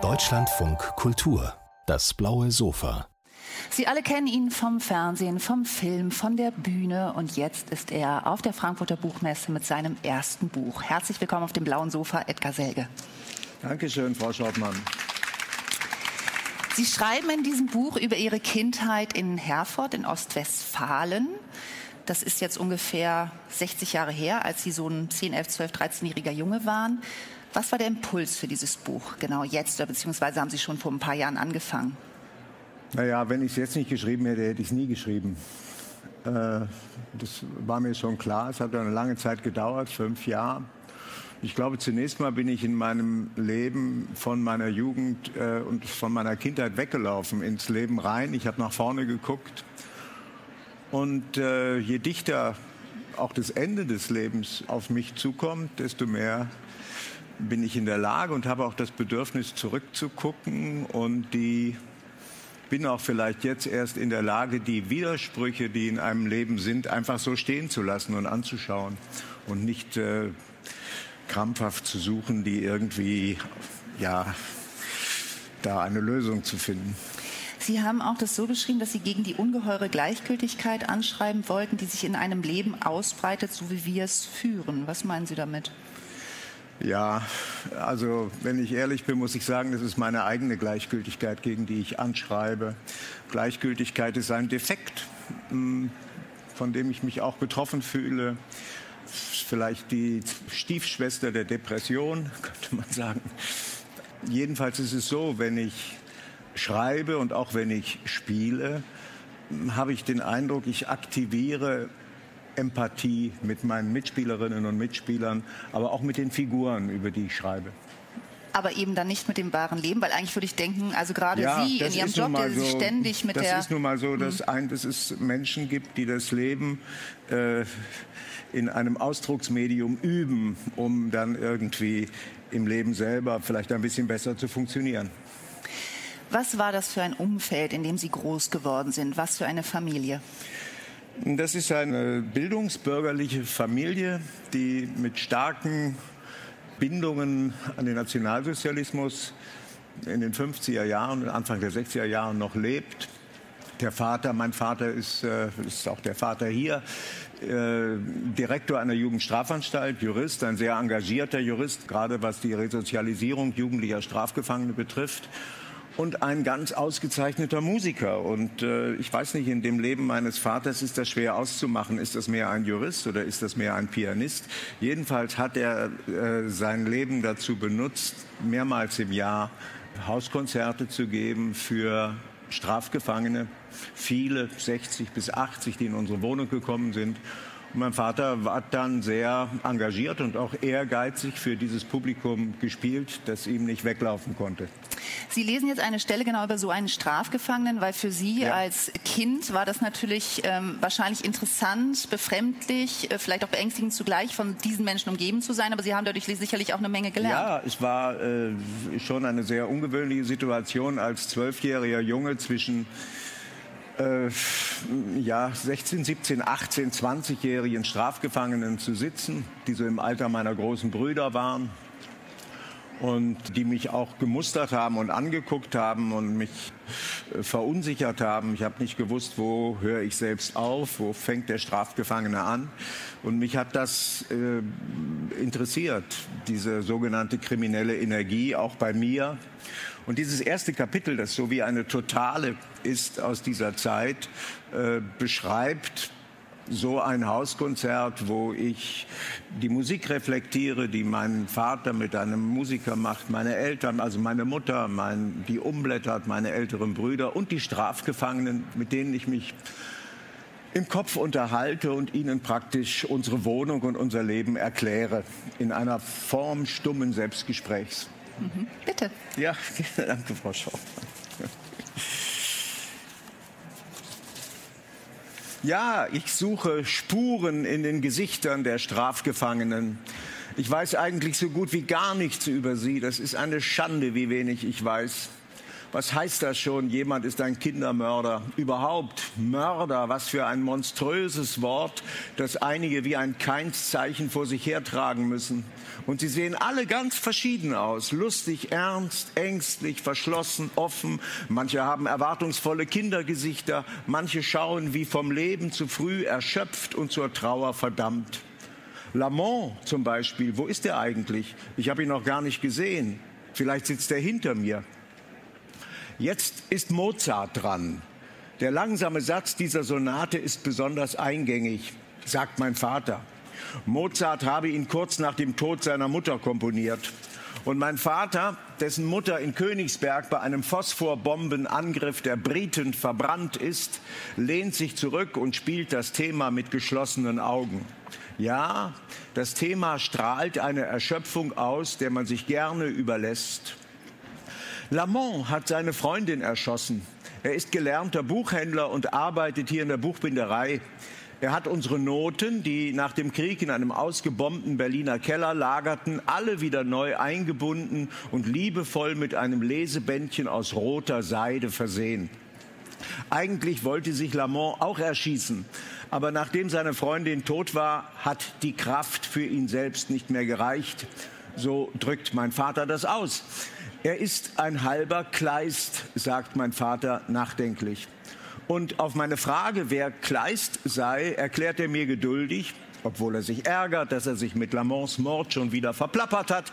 Deutschlandfunk Kultur, das blaue Sofa. Sie alle kennen ihn vom Fernsehen, vom Film, von der Bühne und jetzt ist er auf der Frankfurter Buchmesse mit seinem ersten Buch. Herzlich willkommen auf dem blauen Sofa, Edgar Selge. Dankeschön, Frau Schortmann. Sie schreiben in diesem Buch über Ihre Kindheit in Herford in Ostwestfalen. Das ist jetzt ungefähr 60 Jahre her, als Sie so ein 10, 11, 12, 13-jähriger Junge waren. Was war der Impuls für dieses Buch genau jetzt, beziehungsweise haben Sie schon vor ein paar Jahren angefangen? Naja, wenn ich es jetzt nicht geschrieben hätte, hätte ich es nie geschrieben. Äh, das war mir schon klar. Es hat eine lange Zeit gedauert, fünf Jahre. Ich glaube, zunächst mal bin ich in meinem Leben von meiner Jugend äh, und von meiner Kindheit weggelaufen ins Leben rein. Ich habe nach vorne geguckt. Und äh, je dichter auch das Ende des Lebens auf mich zukommt, desto mehr bin ich in der Lage und habe auch das Bedürfnis zurückzugucken und die bin auch vielleicht jetzt erst in der Lage, die Widersprüche, die in einem Leben sind, einfach so stehen zu lassen und anzuschauen und nicht äh, krampfhaft zu suchen, die irgendwie, ja, da eine Lösung zu finden. Sie haben auch das so beschrieben, dass Sie gegen die ungeheure Gleichgültigkeit anschreiben wollten, die sich in einem Leben ausbreitet, so wie wir es führen. Was meinen Sie damit? Ja, also wenn ich ehrlich bin, muss ich sagen, das ist meine eigene Gleichgültigkeit, gegen die ich anschreibe. Gleichgültigkeit ist ein Defekt, hm, von dem ich mich auch betroffen fühle. Vielleicht die Stiefschwester der Depression, könnte man sagen. Jedenfalls ist es so, wenn ich schreibe und auch wenn ich spiele, habe ich den Eindruck, ich aktiviere Empathie mit meinen Mitspielerinnen und Mitspielern, aber auch mit den Figuren, über die ich schreibe aber eben dann nicht mit dem wahren Leben, weil eigentlich würde ich denken, also gerade ja, Sie in Ihrem Job, der so, ständig mit das der... Das ist nun mal so, dass, hm. ein, dass es Menschen gibt, die das Leben äh, in einem Ausdrucksmedium üben, um dann irgendwie im Leben selber vielleicht ein bisschen besser zu funktionieren. Was war das für ein Umfeld, in dem Sie groß geworden sind? Was für eine Familie? Das ist eine bildungsbürgerliche Familie, die mit starken Bindungen an den Nationalsozialismus in den 50er Jahren und Anfang der 60er Jahren noch lebt. Der Vater, mein Vater ist, äh, ist auch der Vater hier, äh, Direktor einer Jugendstrafanstalt, Jurist, ein sehr engagierter Jurist, gerade was die Resozialisierung jugendlicher Strafgefangene betrifft und ein ganz ausgezeichneter Musiker. Und äh, ich weiß nicht, in dem Leben meines Vaters ist das schwer auszumachen. Ist das mehr ein Jurist oder ist das mehr ein Pianist? Jedenfalls hat er äh, sein Leben dazu benutzt, mehrmals im Jahr Hauskonzerte zu geben für Strafgefangene, viele 60 bis 80, die in unsere Wohnung gekommen sind. Mein Vater war dann sehr engagiert und auch ehrgeizig für dieses Publikum gespielt, das ihm nicht weglaufen konnte. Sie lesen jetzt eine Stelle genau über so einen Strafgefangenen, weil für Sie ja. als Kind war das natürlich ähm, wahrscheinlich interessant, befremdlich, äh, vielleicht auch beängstigend zugleich, von diesen Menschen umgeben zu sein. Aber Sie haben dadurch sicherlich auch eine Menge gelernt. Ja, es war äh, schon eine sehr ungewöhnliche Situation als zwölfjähriger Junge zwischen äh, ja, 16, 17, 18, 20-jährigen Strafgefangenen zu sitzen, die so im Alter meiner großen Brüder waren und die mich auch gemustert haben und angeguckt haben und mich äh, verunsichert haben. Ich habe nicht gewusst, wo höre ich selbst auf, wo fängt der Strafgefangene an. Und mich hat das äh, interessiert, diese sogenannte kriminelle Energie, auch bei mir. Und dieses erste Kapitel, das so wie eine totale ist aus dieser Zeit, äh, beschreibt so ein Hauskonzert, wo ich die Musik reflektiere, die mein Vater mit einem Musiker macht, meine Eltern, also meine Mutter, mein, die umblättert, meine älteren Brüder und die Strafgefangenen, mit denen ich mich im Kopf unterhalte und ihnen praktisch unsere Wohnung und unser Leben erkläre in einer Form stummen Selbstgesprächs. Mhm. Bitte. Ja, danke, Frau Schau. Ja, ich suche Spuren in den Gesichtern der Strafgefangenen. Ich weiß eigentlich so gut wie gar nichts über sie. Das ist eine Schande, wie wenig ich weiß. Was heißt das schon? Jemand ist ein Kindermörder. Überhaupt Mörder, was für ein monströses Wort, das einige wie ein Keinszeichen vor sich hertragen müssen. Und sie sehen alle ganz verschieden aus. Lustig, ernst, ängstlich, verschlossen, offen. Manche haben erwartungsvolle Kindergesichter. Manche schauen wie vom Leben zu früh erschöpft und zur Trauer verdammt. Lamont zum Beispiel, wo ist er eigentlich? Ich habe ihn noch gar nicht gesehen. Vielleicht sitzt er hinter mir. Jetzt ist Mozart dran. Der langsame Satz dieser Sonate ist besonders eingängig, sagt mein Vater. Mozart habe ihn kurz nach dem Tod seiner Mutter komponiert. Und mein Vater, dessen Mutter in Königsberg bei einem Phosphorbombenangriff der Briten verbrannt ist, lehnt sich zurück und spielt das Thema mit geschlossenen Augen. Ja, das Thema strahlt eine Erschöpfung aus, der man sich gerne überlässt. Lamont hat seine Freundin erschossen. Er ist gelernter Buchhändler und arbeitet hier in der Buchbinderei. Er hat unsere Noten, die nach dem Krieg in einem ausgebombten Berliner Keller lagerten, alle wieder neu eingebunden und liebevoll mit einem Lesebändchen aus roter Seide versehen. Eigentlich wollte sich Lamont auch erschießen, aber nachdem seine Freundin tot war, hat die Kraft für ihn selbst nicht mehr gereicht. So drückt mein Vater das aus. Er ist ein halber Kleist, sagt mein Vater nachdenklich. Und auf meine Frage, wer Kleist sei, erklärt er mir geduldig, obwohl er sich ärgert, dass er sich mit Lamonts Mord schon wieder verplappert hat,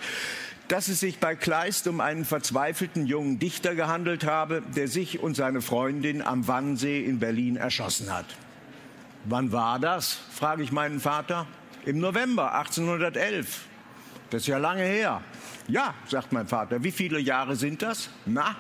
dass es sich bei Kleist um einen verzweifelten jungen Dichter gehandelt habe, der sich und seine Freundin am Wannsee in Berlin erschossen hat. Wann war das? frage ich meinen Vater. Im November 1811. Das ist ja lange her. Ja, sagt mein Vater. Wie viele Jahre sind das? Na?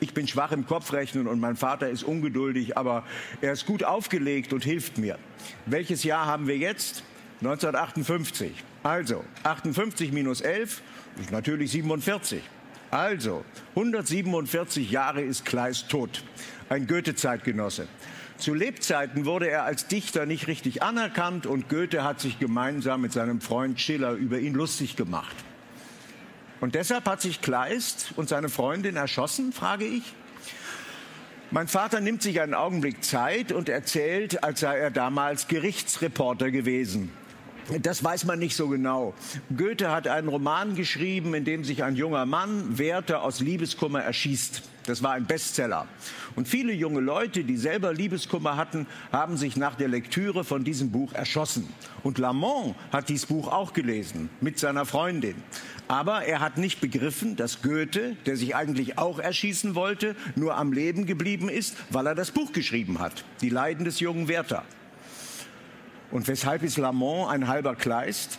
Ich bin schwach im Kopfrechnen und mein Vater ist ungeduldig, aber er ist gut aufgelegt und hilft mir. Welches Jahr haben wir jetzt? 1958. Also, 58 minus 11 ist natürlich 47. Also, 147 Jahre ist Kleist tot. Ein Goethe-Zeitgenosse. Zu Lebzeiten wurde er als Dichter nicht richtig anerkannt und Goethe hat sich gemeinsam mit seinem Freund Schiller über ihn lustig gemacht. Und deshalb hat sich Kleist und seine Freundin erschossen, frage ich. Mein Vater nimmt sich einen Augenblick Zeit und erzählt, als sei er damals Gerichtsreporter gewesen. Das weiß man nicht so genau. Goethe hat einen Roman geschrieben, in dem sich ein junger Mann Werther aus Liebeskummer erschießt. Das war ein Bestseller. Und viele junge Leute, die selber Liebeskummer hatten, haben sich nach der Lektüre von diesem Buch erschossen. Und Lamont hat dieses Buch auch gelesen mit seiner Freundin. Aber er hat nicht begriffen, dass Goethe, der sich eigentlich auch erschießen wollte, nur am Leben geblieben ist, weil er das Buch geschrieben hat. Die Leiden des jungen Werther. Und weshalb ist Lamont ein halber Kleist?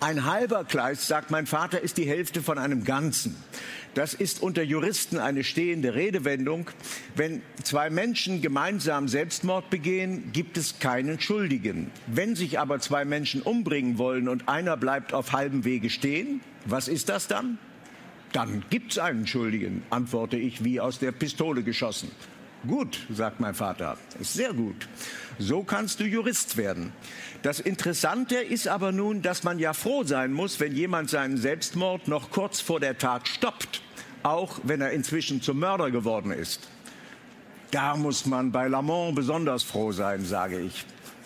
Ein halber Kleist, sagt mein Vater, ist die Hälfte von einem Ganzen. Das ist unter Juristen eine stehende Redewendung. Wenn zwei Menschen gemeinsam Selbstmord begehen, gibt es keinen Schuldigen. Wenn sich aber zwei Menschen umbringen wollen und einer bleibt auf halbem Wege stehen, was ist das dann? Dann gibt es einen Schuldigen, antworte ich wie aus der Pistole geschossen. Gut, sagt mein Vater, sehr gut. So kannst du Jurist werden. Das Interessante ist aber nun, dass man ja froh sein muss, wenn jemand seinen Selbstmord noch kurz vor der Tat stoppt, auch wenn er inzwischen zum Mörder geworden ist. Da muss man bei Lamont besonders froh sein, sage ich.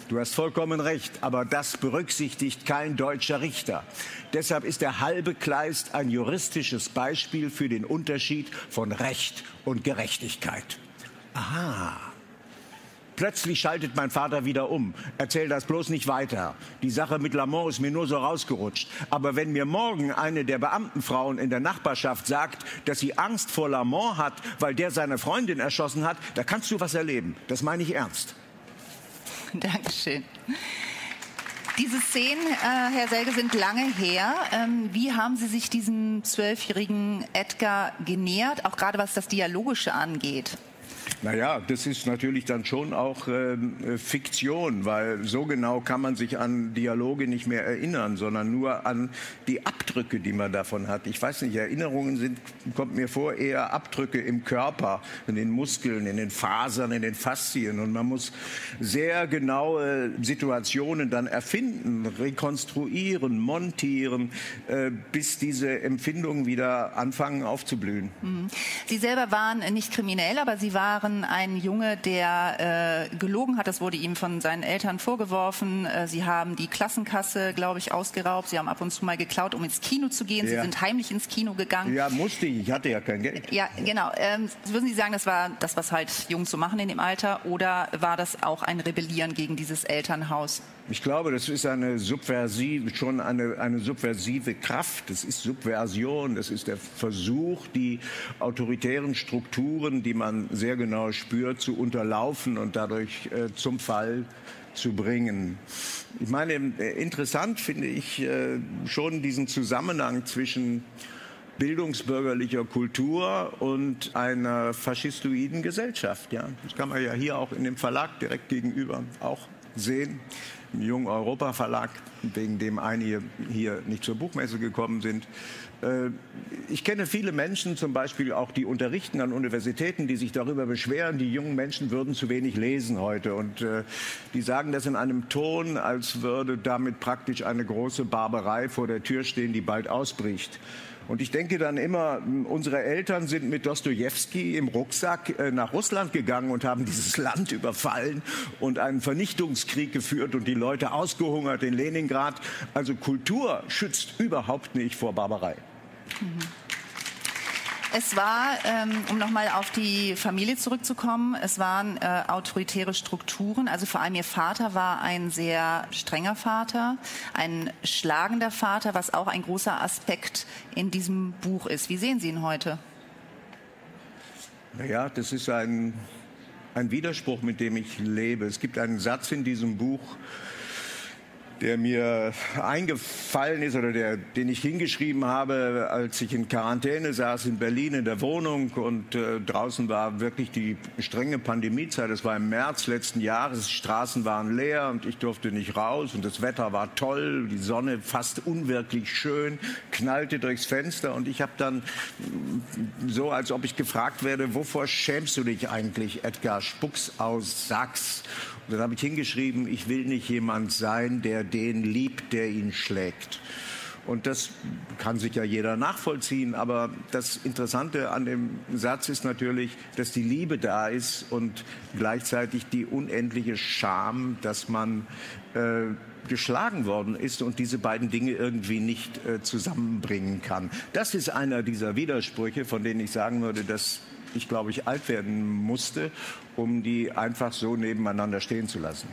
Du hast vollkommen recht, aber das berücksichtigt kein deutscher Richter. Deshalb ist der halbe Kleist ein juristisches Beispiel für den Unterschied von Recht und Gerechtigkeit. Aha. Plötzlich schaltet mein Vater wieder um. Erzähl das bloß nicht weiter. Die Sache mit Lamont ist mir nur so rausgerutscht. Aber wenn mir morgen eine der Beamtenfrauen in der Nachbarschaft sagt, dass sie Angst vor Lamont hat, weil der seine Freundin erschossen hat, da kannst du was erleben. Das meine ich ernst. Dankeschön. Diese Szenen, äh, Herr Selge, sind lange her. Ähm, wie haben Sie sich diesem zwölfjährigen Edgar genähert, auch gerade was das Dialogische angeht? Naja, das ist natürlich dann schon auch ähm, äh, Fiktion, weil so genau kann man sich an Dialoge nicht mehr erinnern, sondern nur an die Abdrücke, die man davon hat. Ich weiß nicht, Erinnerungen sind, kommt mir vor, eher Abdrücke im Körper, in den Muskeln, in den Fasern, in den Faszien. Und man muss sehr genaue Situationen dann erfinden, rekonstruieren, montieren, äh, bis diese Empfindungen wieder anfangen aufzublühen. Mhm. Sie selber waren nicht kriminell, aber Sie waren waren ein Junge, der äh, gelogen hat. Das wurde ihm von seinen Eltern vorgeworfen. Äh, sie haben die Klassenkasse, glaube ich, ausgeraubt. Sie haben ab und zu mal geklaut, um ins Kino zu gehen. Ja. Sie sind heimlich ins Kino gegangen. Ja, musste ich. Ich hatte ja kein Geld. Ja, genau. Ähm, würden Sie sagen, das war das, was halt Jungs so machen in dem Alter? Oder war das auch ein Rebellieren gegen dieses Elternhaus? Ich glaube, das ist eine subversive, schon eine, eine subversive Kraft. Das ist Subversion. Das ist der Versuch, die autoritären Strukturen, die man sehr genau spürt, zu unterlaufen und dadurch äh, zum Fall zu bringen. Ich meine, äh, interessant finde ich äh, schon diesen Zusammenhang zwischen bildungsbürgerlicher Kultur und einer faschistoiden Gesellschaft. Ja, das kann man ja hier auch in dem Verlag direkt gegenüber auch sehen Jungen Europa Verlag, wegen dem einige hier nicht zur Buchmesse gekommen sind. Äh, ich kenne viele Menschen, zum Beispiel auch die unterrichten an Universitäten, die sich darüber beschweren, die jungen Menschen würden zu wenig lesen heute. Und äh, die sagen das in einem Ton, als würde damit praktisch eine große Barbarei vor der Tür stehen, die bald ausbricht. Und ich denke dann immer, unsere Eltern sind mit Dostoevsky im Rucksack äh, nach Russland gegangen und haben dieses Land überfallen und einen Vernichtungskrieg geführt und die Leute ausgehungert in Leningrad. Also Kultur schützt überhaupt nicht vor Barbarei. Mhm. Es war, ähm, um nochmal auf die Familie zurückzukommen, es waren äh, autoritäre Strukturen. Also vor allem Ihr Vater war ein sehr strenger Vater, ein schlagender Vater, was auch ein großer Aspekt in diesem Buch ist. Wie sehen Sie ihn heute? Naja, das ist ein, ein Widerspruch, mit dem ich lebe. Es gibt einen Satz in diesem Buch, der mir eingefallen ist oder der, den ich hingeschrieben habe, als ich in Quarantäne saß in Berlin in der Wohnung und äh, draußen war wirklich die strenge Pandemiezeit. Es war im März letzten Jahres, die Straßen waren leer und ich durfte nicht raus und das Wetter war toll, die Sonne fast unwirklich schön, knallte durchs Fenster und ich habe dann so, als ob ich gefragt werde, wovor schämst du dich eigentlich, Edgar? Spucks aus Sachs. Dann habe ich hingeschrieben, ich will nicht jemand sein, der den liebt, der ihn schlägt. Und das kann sich ja jeder nachvollziehen. Aber das Interessante an dem Satz ist natürlich, dass die Liebe da ist und gleichzeitig die unendliche Scham, dass man äh, geschlagen worden ist und diese beiden Dinge irgendwie nicht äh, zusammenbringen kann. Das ist einer dieser Widersprüche, von denen ich sagen würde, dass ich, glaube ich, alt werden musste, um die einfach so nebeneinander stehen zu lassen.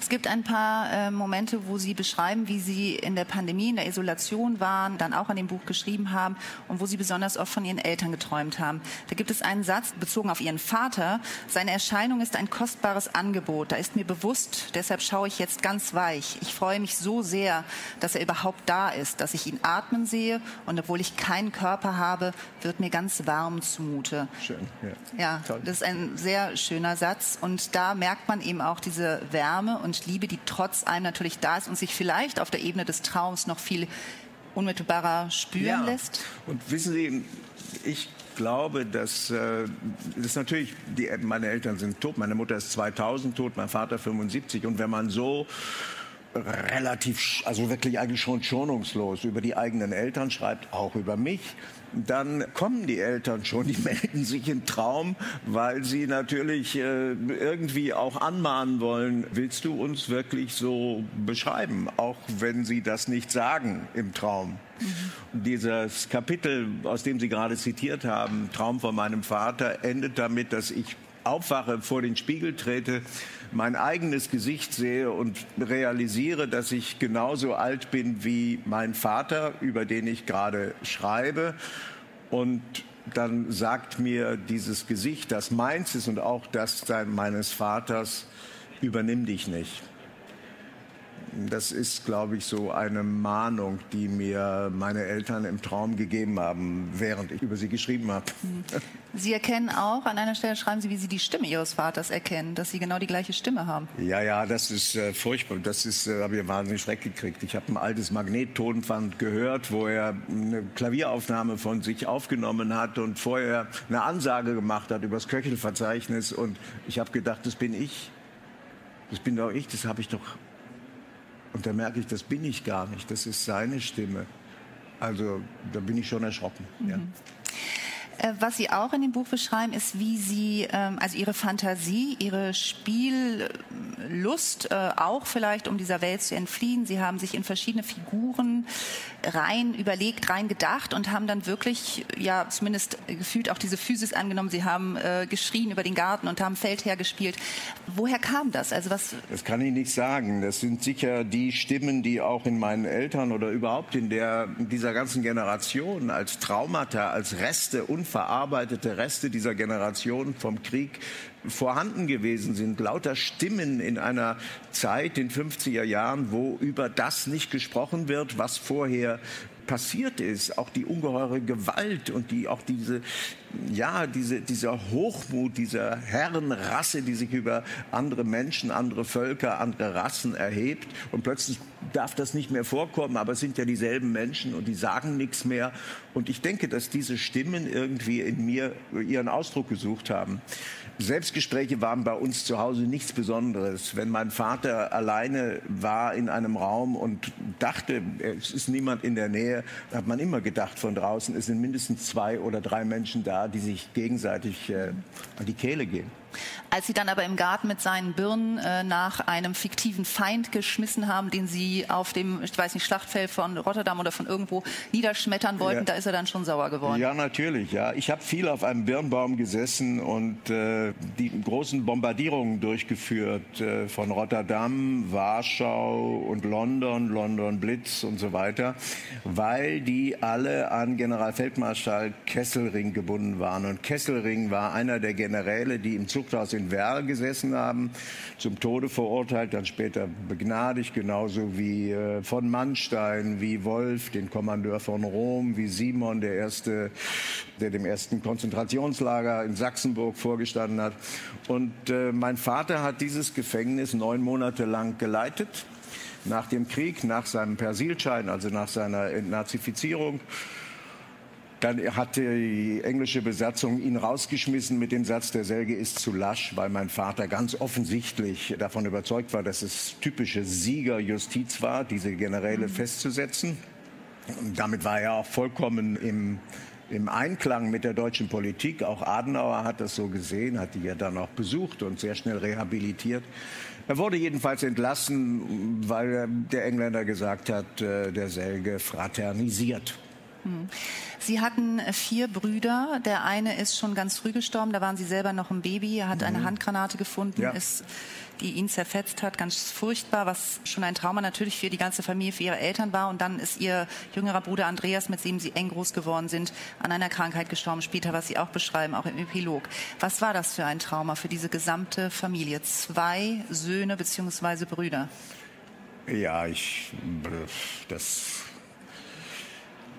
Es gibt ein paar äh, Momente, wo Sie beschreiben, wie Sie in der Pandemie, in der Isolation waren, dann auch an dem Buch geschrieben haben und wo Sie besonders oft von Ihren Eltern geträumt haben. Da gibt es einen Satz bezogen auf Ihren Vater. Seine Erscheinung ist ein kostbares Angebot. Da ist mir bewusst, deshalb schaue ich jetzt ganz weich. Ich freue mich so sehr, dass er überhaupt da ist, dass ich ihn atmen sehe und obwohl ich keinen Körper habe, wird mir ganz warm zumute. Schön, ja. Ja, Toll. das ist ein sehr schöner Satz und da merkt man eben auch diese Wärme und Liebe, die trotz allem natürlich da ist und sich vielleicht auf der Ebene des Traums noch viel unmittelbarer spüren ja. lässt. Und wissen Sie, ich glaube, dass äh, das natürlich, die, meine Eltern sind tot, meine Mutter ist 2000 tot, mein Vater 75 und wenn man so relativ, also wirklich eigentlich schon schonungslos über die eigenen Eltern schreibt, auch über mich, dann kommen die Eltern schon, die melden sich im Traum, weil sie natürlich äh, irgendwie auch anmahnen wollen, willst du uns wirklich so beschreiben, auch wenn sie das nicht sagen im Traum. Mhm. Dieses Kapitel, aus dem Sie gerade zitiert haben, Traum von meinem Vater, endet damit, dass ich aufwache, vor den Spiegel trete, mein eigenes Gesicht sehe und realisiere, dass ich genauso alt bin wie mein Vater, über den ich gerade schreibe. Und dann sagt mir dieses Gesicht, das meins ist und auch das meines Vaters, übernimm dich nicht. Das ist, glaube ich, so eine Mahnung, die mir meine Eltern im Traum gegeben haben, während ich über sie geschrieben habe. Mhm. Sie erkennen auch, an einer Stelle schreiben Sie, wie Sie die Stimme Ihres Vaters erkennen, dass Sie genau die gleiche Stimme haben. Ja, ja, das ist äh, furchtbar. Das ist, äh, habe ich wahnsinnig Schreck gekriegt. Ich habe ein altes Magnettonband gehört, wo er eine Klavieraufnahme von sich aufgenommen hat und vorher eine Ansage gemacht hat über das Köchelverzeichnis. Und ich habe gedacht, das bin ich. Das bin doch ich, das habe ich doch und da merke ich, das bin ich gar nicht, das ist seine Stimme. Also da bin ich schon erschrocken. Mhm. Ja. Äh, was Sie auch in dem Buch beschreiben, ist, wie Sie, ähm, also Ihre Fantasie, Ihre Spiellust, äh, auch vielleicht, um dieser Welt zu entfliehen. Sie haben sich in verschiedene Figuren rein überlegt, rein gedacht und haben dann wirklich, ja, zumindest gefühlt auch diese Physis angenommen. Sie haben äh, geschrien über den Garten und haben Feldherr gespielt. Woher kam das? Also was? Das kann ich nicht sagen. Das sind sicher die Stimmen, die auch in meinen Eltern oder überhaupt in der, dieser ganzen Generation als Traumata, als Reste, unverarbeitete Reste dieser Generation vom Krieg vorhanden gewesen sind. Lauter Stimmen in einer Zeit, den 50er Jahren, wo über das nicht gesprochen wird, was vorher passiert ist, auch die ungeheure Gewalt und die auch diese ja diese dieser Hochmut dieser Herrenrasse, die sich über andere Menschen, andere Völker, andere Rassen erhebt und plötzlich darf das nicht mehr vorkommen, aber es sind ja dieselben Menschen und die sagen nichts mehr und ich denke, dass diese Stimmen irgendwie in mir ihren Ausdruck gesucht haben. Selbstgespräche waren bei uns zu Hause nichts Besonderes. Wenn mein Vater alleine war in einem Raum und dachte, es ist niemand in der Nähe, hat man immer gedacht von draußen, es sind mindestens zwei oder drei Menschen da, die sich gegenseitig äh, an die Kehle gehen. Als Sie dann aber im Garten mit seinen Birnen äh, nach einem fiktiven Feind geschmissen haben, den Sie auf dem, ich weiß nicht, Schlachtfeld von Rotterdam oder von irgendwo niederschmettern wollten, ja. da ist er dann schon sauer geworden. Ja, natürlich. Ja, ich habe viel auf einem Birnbaum gesessen und äh, die großen Bombardierungen durchgeführt äh, von Rotterdam, Warschau und London, London Blitz und so weiter, weil die alle an Generalfeldmarschall Kesselring gebunden waren. Und Kesselring war einer der Generäle, die im Zug Zuchthaus in Werl gesessen haben, zum Tode verurteilt, dann später begnadigt, genauso wie äh, von Mannstein, wie Wolf, den Kommandeur von Rom, wie Simon, der erste, der dem ersten Konzentrationslager in Sachsenburg vorgestanden hat. Und äh, mein Vater hat dieses Gefängnis neun Monate lang geleitet. Nach dem Krieg, nach seinem Persilschein, also nach seiner Entnazifizierung. Dann hat die englische Besatzung ihn rausgeschmissen mit dem Satz, der Selge ist zu lasch, weil mein Vater ganz offensichtlich davon überzeugt war, dass es typische Siegerjustiz war, diese Generäle mhm. festzusetzen. Und damit war er auch vollkommen im, im Einklang mit der deutschen Politik. Auch Adenauer hat das so gesehen, hat die ja dann auch besucht und sehr schnell rehabilitiert. Er wurde jedenfalls entlassen, weil der Engländer gesagt hat, äh, der Selge fraternisiert. Hm. Sie hatten vier Brüder. Der eine ist schon ganz früh gestorben. Da waren Sie selber noch ein Baby. Er hat mhm. eine Handgranate gefunden, ja. ist, die ihn zerfetzt hat. Ganz furchtbar, was schon ein Trauma natürlich für die ganze Familie, für ihre Eltern war. Und dann ist Ihr jüngerer Bruder Andreas, mit dem Sie eng groß geworden sind, an einer Krankheit gestorben. Später, was Sie auch beschreiben, auch im Epilog. Was war das für ein Trauma für diese gesamte Familie? Zwei Söhne bzw. Brüder. Ja, ich, das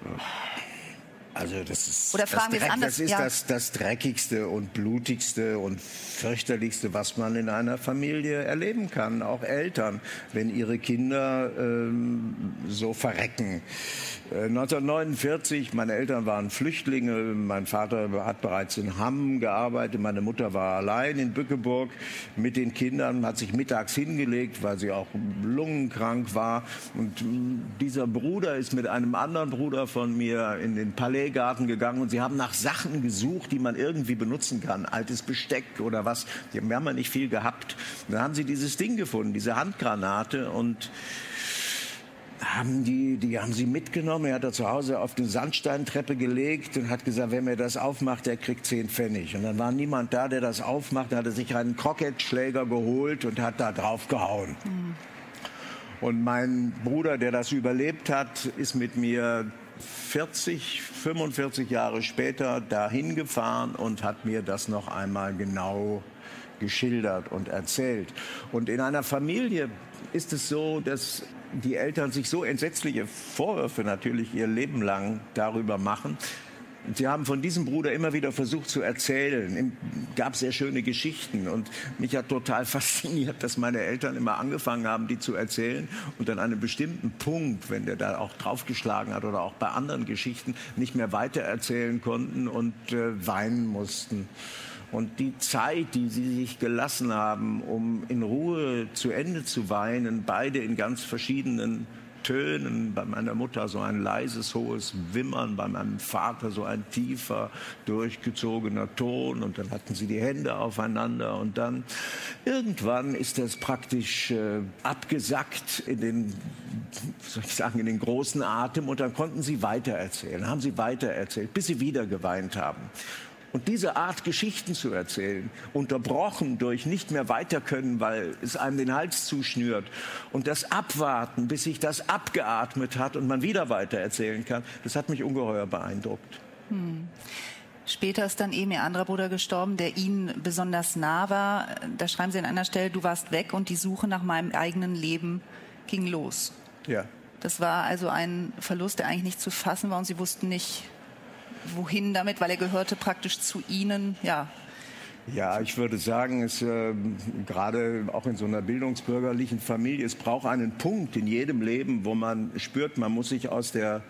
Oh. also das ist, Oder fragen das, Dreck, anders, das, ist ja. das, das dreckigste und blutigste und fürchterlichste, was man in einer Familie erleben kann. Auch Eltern, wenn ihre Kinder ähm, so verrecken. 1949, äh, meine Eltern waren Flüchtlinge, mein Vater hat bereits in Hamm gearbeitet, meine Mutter war allein in Bückeburg mit den Kindern, hat sich mittags hingelegt, weil sie auch lungenkrank war. Und mm, dieser Bruder ist mit einem anderen Bruder von mir in den Palaisgarten gegangen und sie haben nach Sachen gesucht, die man irgendwie benutzen kann. Altes Besteck oder was. Die haben ja nicht viel gehabt. dann haben sie dieses Ding gefunden, diese Handgranate und haben die, die haben sie mitgenommen. Er hat da zu Hause auf die Sandsteintreppe gelegt und hat gesagt, wer mir das aufmacht, der kriegt zehn Pfennig. Und dann war niemand da, der das aufmacht. Dann hat er sich einen Krocketschläger geholt und hat da drauf gehauen. Mhm. Und mein Bruder, der das überlebt hat, ist mit mir 40, 45 Jahre später dahin gefahren und hat mir das noch einmal genau geschildert und erzählt. Und in einer Familie ist es so, dass die Eltern sich so entsetzliche Vorwürfe natürlich ihr Leben lang darüber machen, Sie haben von diesem Bruder immer wieder versucht zu erzählen. Es gab sehr schöne Geschichten. Und mich hat total fasziniert, dass meine Eltern immer angefangen haben, die zu erzählen. Und an einem bestimmten Punkt, wenn der da auch draufgeschlagen hat oder auch bei anderen Geschichten, nicht mehr weitererzählen konnten und äh, weinen mussten. Und die Zeit, die sie sich gelassen haben, um in Ruhe zu Ende zu weinen, beide in ganz verschiedenen Tönen, bei meiner Mutter so ein leises, hohes Wimmern, bei meinem Vater so ein tiefer, durchgezogener Ton und dann hatten sie die Hände aufeinander und dann irgendwann ist das praktisch äh, abgesackt in den, soll ich sagen, in den großen Atem und dann konnten sie weitererzählen, haben sie weitererzählt, bis sie wieder geweint haben. Und diese Art Geschichten zu erzählen, unterbrochen durch nicht mehr weiter können, weil es einem den Hals zuschnürt und das Abwarten, bis sich das abgeatmet hat und man wieder weiter erzählen kann, das hat mich ungeheuer beeindruckt. Hm. Später ist dann eben Ihr anderer Bruder gestorben, der Ihnen besonders nah war. Da schreiben Sie an einer Stelle, du warst weg und die Suche nach meinem eigenen Leben ging los. Ja. Das war also ein Verlust, der eigentlich nicht zu fassen war und Sie wussten nicht, wohin damit, weil er gehörte praktisch zu Ihnen, ja. Ja, ich würde sagen, es äh, gerade auch in so einer bildungsbürgerlichen Familie, es braucht einen Punkt in jedem Leben, wo man spürt, man muss sich aus der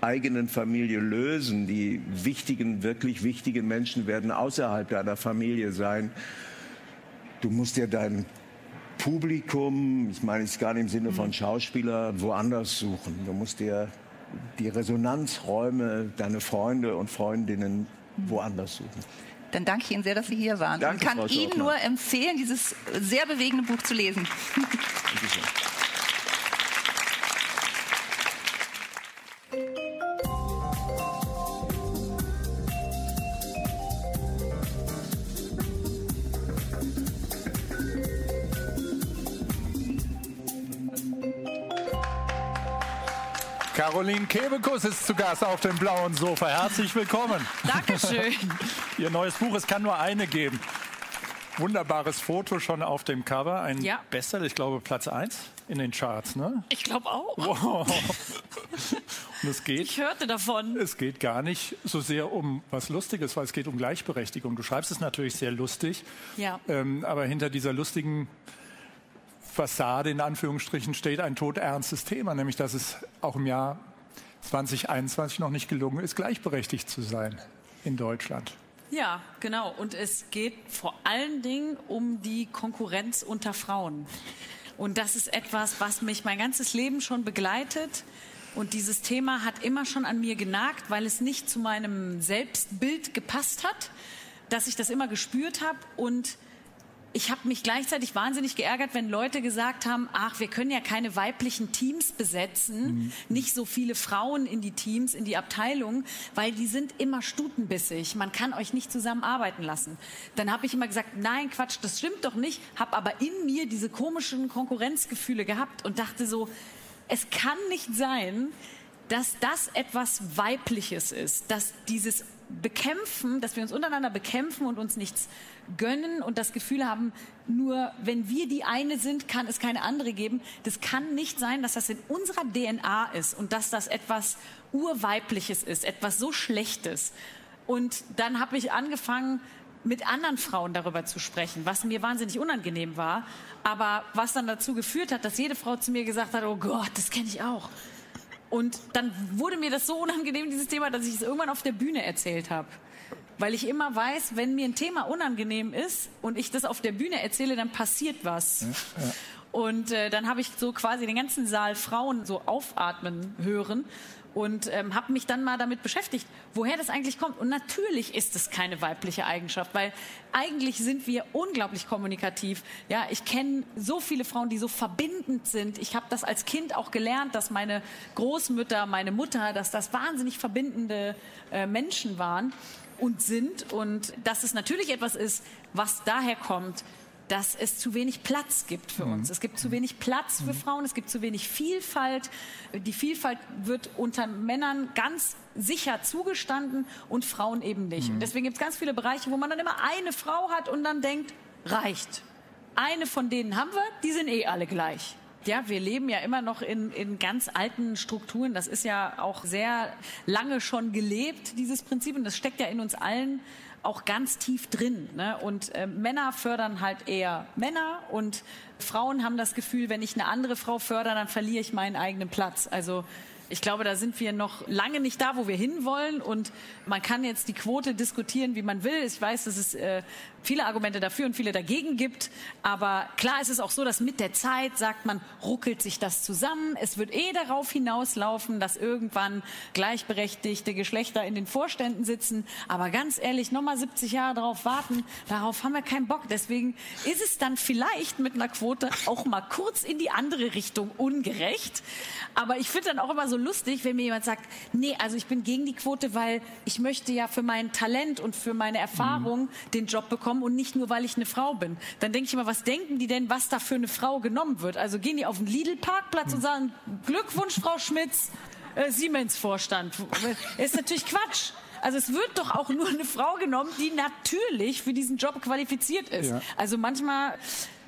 eigenen Familie lösen. Die wichtigen, wirklich wichtigen Menschen werden außerhalb deiner Familie sein. Du musst dir dein Publikum, ich meine es gar nicht im Sinne von mhm. Schauspieler, woanders suchen. Du musst dir die Resonanzräume, deine Freunde und Freundinnen woanders suchen. Dann danke ich Ihnen sehr, dass Sie hier waren. Danke, ich kann Ihnen nur empfehlen, dieses sehr bewegende Buch zu lesen. Danke Caroline Kebekus ist zu Gast auf dem blauen Sofa. Herzlich willkommen. Dankeschön. Ihr neues Buch, es kann nur eine geben. Wunderbares Foto schon auf dem Cover. Ein ja. Bestseller, ich glaube Platz 1 in den Charts, ne? Ich glaube auch. Wow. Und es geht, ich hörte davon. Es geht gar nicht so sehr um was Lustiges, weil es geht um Gleichberechtigung. Du schreibst es natürlich sehr lustig. Ja. Ähm, aber hinter dieser lustigen Fassade in Anführungsstrichen steht ein todernstes Thema, nämlich dass es auch im Jahr 2021 noch nicht gelungen ist, gleichberechtigt zu sein in Deutschland. Ja, genau. Und es geht vor allen Dingen um die Konkurrenz unter Frauen. Und das ist etwas, was mich mein ganzes Leben schon begleitet. Und dieses Thema hat immer schon an mir genagt, weil es nicht zu meinem Selbstbild gepasst hat, dass ich das immer gespürt habe und ich habe mich gleichzeitig wahnsinnig geärgert, wenn Leute gesagt haben, ach, wir können ja keine weiblichen Teams besetzen, mhm. nicht so viele Frauen in die Teams, in die Abteilung, weil die sind immer stutenbissig. Man kann euch nicht zusammenarbeiten lassen. Dann habe ich immer gesagt, nein, Quatsch, das stimmt doch nicht, habe aber in mir diese komischen Konkurrenzgefühle gehabt und dachte so, es kann nicht sein, dass das etwas Weibliches ist, dass dieses bekämpfen, dass wir uns untereinander bekämpfen und uns nichts gönnen und das Gefühl haben, nur wenn wir die eine sind, kann es keine andere geben. Das kann nicht sein, dass das in unserer DNA ist und dass das etwas Urweibliches ist, etwas so Schlechtes. Und dann habe ich angefangen, mit anderen Frauen darüber zu sprechen, was mir wahnsinnig unangenehm war, aber was dann dazu geführt hat, dass jede Frau zu mir gesagt hat, oh Gott, das kenne ich auch. Und dann wurde mir das so unangenehm, dieses Thema, dass ich es irgendwann auf der Bühne erzählt habe. Weil ich immer weiß, wenn mir ein Thema unangenehm ist und ich das auf der Bühne erzähle, dann passiert was. Ja, ja. Und äh, dann habe ich so quasi den ganzen Saal Frauen so aufatmen hören und ähm, habe mich dann mal damit beschäftigt, woher das eigentlich kommt. Und natürlich ist es keine weibliche Eigenschaft, weil eigentlich sind wir unglaublich kommunikativ. Ja, ich kenne so viele Frauen, die so verbindend sind. Ich habe das als Kind auch gelernt, dass meine Großmütter, meine Mutter, dass das wahnsinnig verbindende äh, Menschen waren und sind und dass es natürlich etwas ist, was daher kommt, dass es zu wenig Platz gibt für uns. Mhm. Es gibt zu wenig Platz für mhm. Frauen, es gibt zu wenig Vielfalt. Die Vielfalt wird unter Männern ganz sicher zugestanden und Frauen eben nicht. Mhm. Und deswegen gibt es ganz viele Bereiche, wo man dann immer eine Frau hat und dann denkt, reicht. Eine von denen haben wir, die sind eh alle gleich. Ja, wir leben ja immer noch in, in ganz alten Strukturen. Das ist ja auch sehr lange schon gelebt, dieses Prinzip. Und das steckt ja in uns allen auch ganz tief drin. Ne? Und äh, Männer fördern halt eher Männer und Frauen haben das Gefühl, wenn ich eine andere Frau fördere, dann verliere ich meinen eigenen Platz. Also ich glaube, da sind wir noch lange nicht da, wo wir hinwollen. Und man kann jetzt die Quote diskutieren, wie man will. Ich weiß, dass es äh, viele Argumente dafür und viele dagegen gibt. Aber klar ist es auch so, dass mit der Zeit sagt man, ruckelt sich das zusammen. Es wird eh darauf hinauslaufen, dass irgendwann gleichberechtigte Geschlechter in den Vorständen sitzen. Aber ganz ehrlich, nochmal 70 Jahre darauf warten, darauf haben wir keinen Bock. Deswegen ist es dann vielleicht mit einer Quote auch mal kurz in die andere Richtung ungerecht. Aber ich finde dann auch immer so lustig, wenn mir jemand sagt, nee, also ich bin gegen die Quote, weil ich möchte ja für mein Talent und für meine Erfahrung mhm. den Job bekommen und nicht nur, weil ich eine Frau bin. Dann denke ich immer, was denken die denn, was da für eine Frau genommen wird? Also gehen die auf den Lidl-Parkplatz und sagen, Glückwunsch, Frau Schmitz, äh, Siemens-Vorstand. Ist natürlich Quatsch. Also es wird doch auch nur eine Frau genommen, die natürlich für diesen Job qualifiziert ist. Ja. Also manchmal,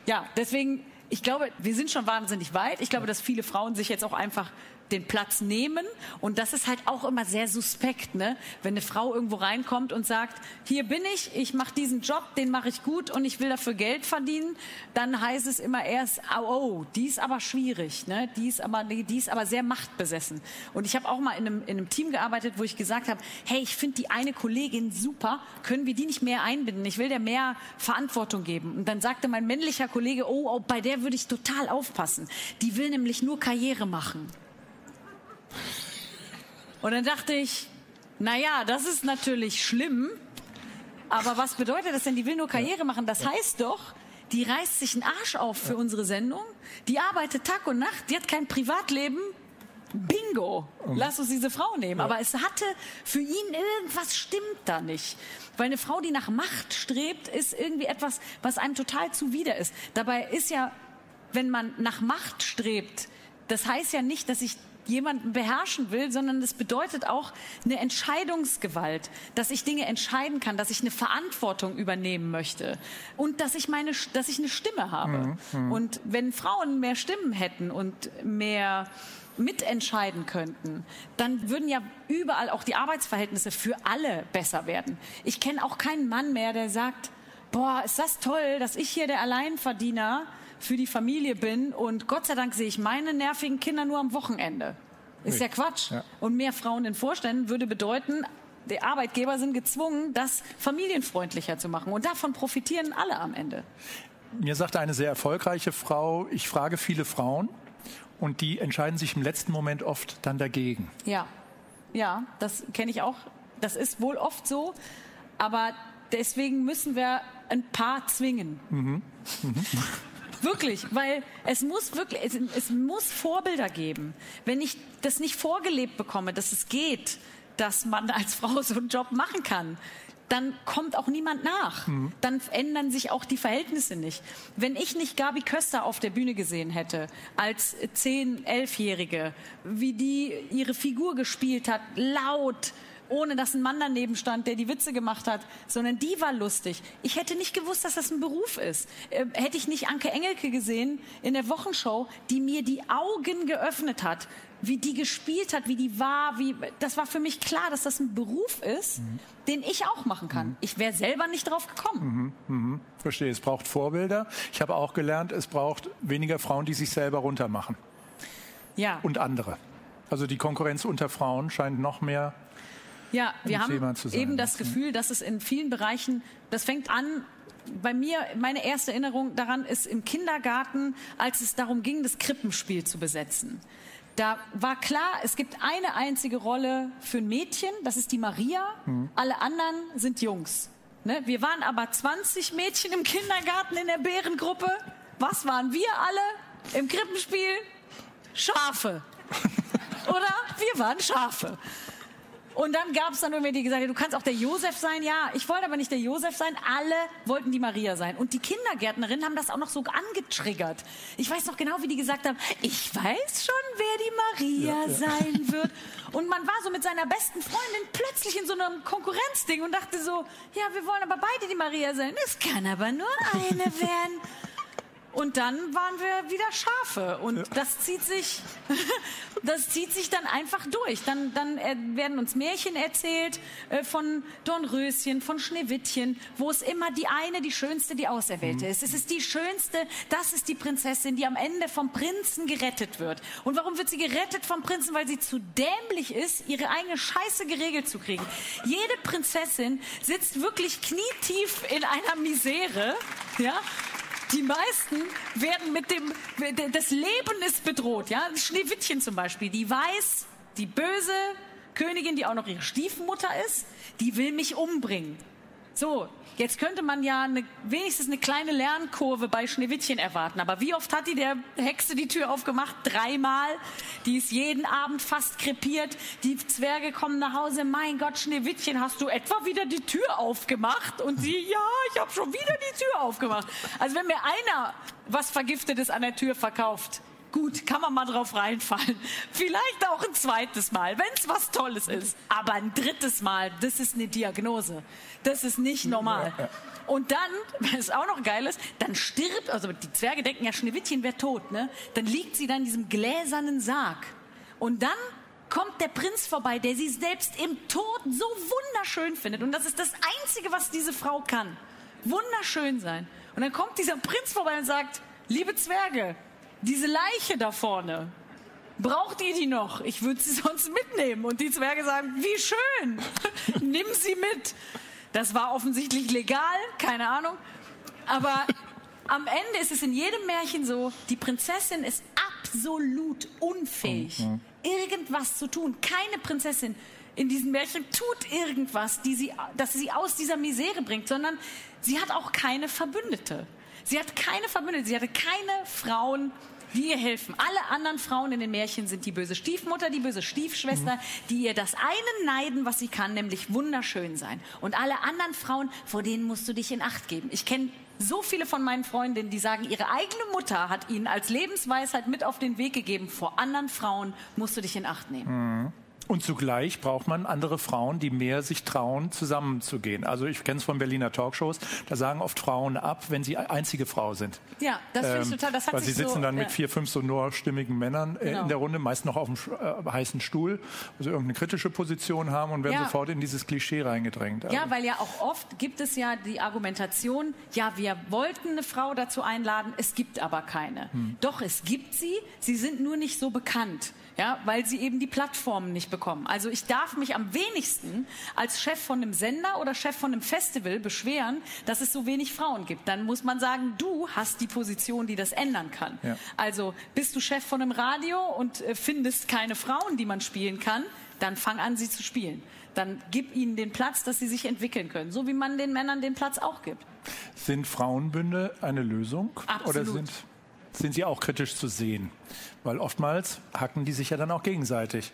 ja, deswegen ich glaube, wir sind schon wahnsinnig weit. Ich glaube, dass viele Frauen sich jetzt auch einfach den Platz nehmen. Und das ist halt auch immer sehr suspekt, ne? Wenn eine Frau irgendwo reinkommt und sagt, hier bin ich, ich mache diesen Job, den mache ich gut und ich will dafür Geld verdienen, dann heißt es immer erst, oh, oh die ist aber schwierig, ne? Die ist aber, die ist aber sehr machtbesessen. Und ich habe auch mal in einem, in einem Team gearbeitet, wo ich gesagt habe, hey, ich finde die eine Kollegin super, können wir die nicht mehr einbinden? Ich will der mehr Verantwortung geben. Und dann sagte mein männlicher Kollege, oh, oh bei der würde ich total aufpassen. Die will nämlich nur Karriere machen. Und dann dachte ich, naja, das ist natürlich schlimm. Aber was bedeutet das denn? Die will nur Karriere machen. Das heißt doch, die reißt sich einen Arsch auf für unsere Sendung. Die arbeitet Tag und Nacht. Die hat kein Privatleben. Bingo! Lass uns diese Frau nehmen. Aber es hatte für ihn irgendwas stimmt da nicht. Weil eine Frau, die nach Macht strebt, ist irgendwie etwas, was einem total zuwider ist. Dabei ist ja, wenn man nach Macht strebt, das heißt ja nicht, dass ich jemanden beherrschen will, sondern das bedeutet auch eine Entscheidungsgewalt, dass ich Dinge entscheiden kann, dass ich eine Verantwortung übernehmen möchte und dass ich meine, dass ich eine Stimme habe. Mhm. mhm. Und wenn Frauen mehr Stimmen hätten und mehr mitentscheiden könnten, dann würden ja überall auch die Arbeitsverhältnisse für alle besser werden. Ich kenne auch keinen Mann mehr, der sagt, boah, ist das toll, dass ich hier der Alleinverdiener für die Familie bin und Gott sei Dank sehe ich meine nervigen Kinder nur am Wochenende. Ist ja Quatsch. Ja. Und mehr Frauen in Vorständen würde bedeuten, die Arbeitgeber sind gezwungen, das familienfreundlicher zu machen. Und davon profitieren alle am Ende. Mir sagte eine sehr erfolgreiche Frau, ich frage viele Frauen und die entscheiden sich im letzten Moment oft dann dagegen. Ja, ja, das kenne ich auch. Das ist wohl oft so. Aber deswegen müssen wir ein paar zwingen. Mhm. Mhm. Wirklich, weil es muss wirklich, es, es muss Vorbilder geben. Wenn ich das nicht vorgelebt bekomme, dass es geht, dass man als Frau so einen Job machen kann, dann kommt auch niemand nach. Mhm. Dann ändern sich auch die Verhältnisse nicht. Wenn ich nicht Gabi Köster auf der Bühne gesehen hätte, als 10-, 11-Jährige, wie die ihre Figur gespielt hat, laut, ohne dass ein Mann daneben stand, der die Witze gemacht hat, sondern die war lustig. Ich hätte nicht gewusst, dass das ein Beruf ist. Äh, hätte ich nicht Anke Engelke gesehen in der Wochenshow, die mir die Augen geöffnet hat, wie die gespielt hat, wie die war, wie das war für mich klar, dass das ein Beruf ist, mhm. den ich auch machen kann. Mhm. Ich wäre selber nicht drauf gekommen. Mhm. mhm. Verstehe, es braucht Vorbilder. Ich habe auch gelernt, es braucht weniger Frauen, die sich selber runtermachen. Ja. Und andere. Also die Konkurrenz unter Frauen scheint noch mehr ja, wir haben eben das Gefühl, dass es in vielen Bereichen, das fängt an, bei mir, meine erste Erinnerung daran ist im Kindergarten, als es darum ging, das Krippenspiel zu besetzen. Da war klar, es gibt eine einzige Rolle für ein Mädchen, das ist die Maria. Mhm. Alle anderen sind Jungs. Ne? Wir waren aber 20 Mädchen im Kindergarten in der Bärengruppe. Was waren wir alle im Krippenspiel? Schafe. Oder? Wir waren Schafe. Und dann gab es dann irgendwie die gesagt, du kannst auch der Josef sein. Ja, ich wollte aber nicht der Josef sein. Alle wollten die Maria sein. Und die Kindergärtnerinnen haben das auch noch so angetriggert. Ich weiß noch genau, wie die gesagt haben, ich weiß schon, wer die Maria ja, ja. sein wird. Und man war so mit seiner besten Freundin plötzlich in so einem Konkurrenzding und dachte so, ja, wir wollen aber beide die Maria sein. Es kann aber nur eine werden. Und dann waren wir wieder Schafe. Und ja. das zieht sich, das zieht sich dann einfach durch. Dann, dann werden uns Märchen erzählt äh, von Dornröschen, von Schneewittchen, wo es immer die eine, die schönste, die Auserwählte mhm. ist. Es ist die schönste, das ist die Prinzessin, die am Ende vom Prinzen gerettet wird. Und warum wird sie gerettet vom Prinzen? Weil sie zu dämlich ist, ihre eigene Scheiße geregelt zu kriegen. Jede Prinzessin sitzt wirklich knietief in einer Misere, ja, die meisten werden mit dem, das Leben ist bedroht. Ja? Schneewittchen zum Beispiel, die weiß, die böse Königin, die auch noch ihre Stiefmutter ist, die will mich umbringen. So, jetzt könnte man ja eine, wenigstens eine kleine Lernkurve bei Schneewittchen erwarten. Aber wie oft hat die der Hexe die Tür aufgemacht? Dreimal. Die ist jeden Abend fast krepiert. Die Zwerge kommen nach Hause. Mein Gott, Schneewittchen, hast du etwa wieder die Tür aufgemacht? Und sie, ja, ich habe schon wieder die Tür aufgemacht. Also wenn mir einer was Vergiftetes an der Tür verkauft, Gut, kann man mal drauf reinfallen. Vielleicht auch ein zweites Mal, wenn es was Tolles ist. Aber ein drittes Mal, das ist eine Diagnose. Das ist nicht normal. Und dann, es auch noch geil ist, dann stirbt, also die Zwerge denken ja, Schneewittchen wäre tot, ne? Dann liegt sie dann in diesem gläsernen Sarg. Und dann kommt der Prinz vorbei, der sie selbst im Tod so wunderschön findet. Und das ist das Einzige, was diese Frau kann. Wunderschön sein. Und dann kommt dieser Prinz vorbei und sagt, liebe Zwerge, diese Leiche da vorne, braucht ihr die noch? Ich würde sie sonst mitnehmen. Und die Zwerge sagen, wie schön, nimm sie mit. Das war offensichtlich legal, keine Ahnung. Aber am Ende ist es in jedem Märchen so, die Prinzessin ist absolut unfähig, mhm. irgendwas zu tun. Keine Prinzessin in diesen Märchen tut irgendwas, die sie, das sie aus dieser Misere bringt, sondern sie hat auch keine Verbündete. Sie hat keine Verbündete, sie hatte keine Frauen, die ihr helfen. Alle anderen Frauen in den Märchen sind die böse Stiefmutter, die böse Stiefschwester, mhm. die ihr das eine neiden, was sie kann, nämlich wunderschön sein. Und alle anderen Frauen, vor denen musst du dich in Acht geben. Ich kenne so viele von meinen Freundinnen, die sagen, ihre eigene Mutter hat ihnen als Lebensweisheit mit auf den Weg gegeben, vor anderen Frauen musst du dich in Acht nehmen. Mhm. Und zugleich braucht man andere Frauen, die mehr sich trauen, zusammenzugehen. Also ich kenne es von Berliner Talkshows, da sagen oft Frauen ab, wenn sie einzige Frau sind. Ja, das finde ich ähm, total, das hat Weil sie sitzen so, dann mit vier, fünf so nur stimmigen Männern äh, genau. in der Runde, meist noch auf dem äh, heißen Stuhl, also irgendeine kritische Position haben und werden ja. sofort in dieses Klischee reingedrängt. Also. Ja, weil ja auch oft gibt es ja die Argumentation, ja, wir wollten eine Frau dazu einladen, es gibt aber keine. Hm. Doch, es gibt sie, sie sind nur nicht so bekannt ja, weil sie eben die Plattformen nicht bekommen. Also ich darf mich am wenigsten als Chef von einem Sender oder Chef von einem Festival beschweren, dass es so wenig Frauen gibt. Dann muss man sagen, du hast die Position, die das ändern kann. Ja. Also bist du Chef von einem Radio und äh, findest keine Frauen, die man spielen kann, dann fang an, sie zu spielen. Dann gib ihnen den Platz, dass sie sich entwickeln können, so wie man den Männern den Platz auch gibt. Sind Frauenbünde eine Lösung? Absolut. Oder sind sind sie auch kritisch zu sehen. Weil oftmals hacken die sich ja dann auch gegenseitig.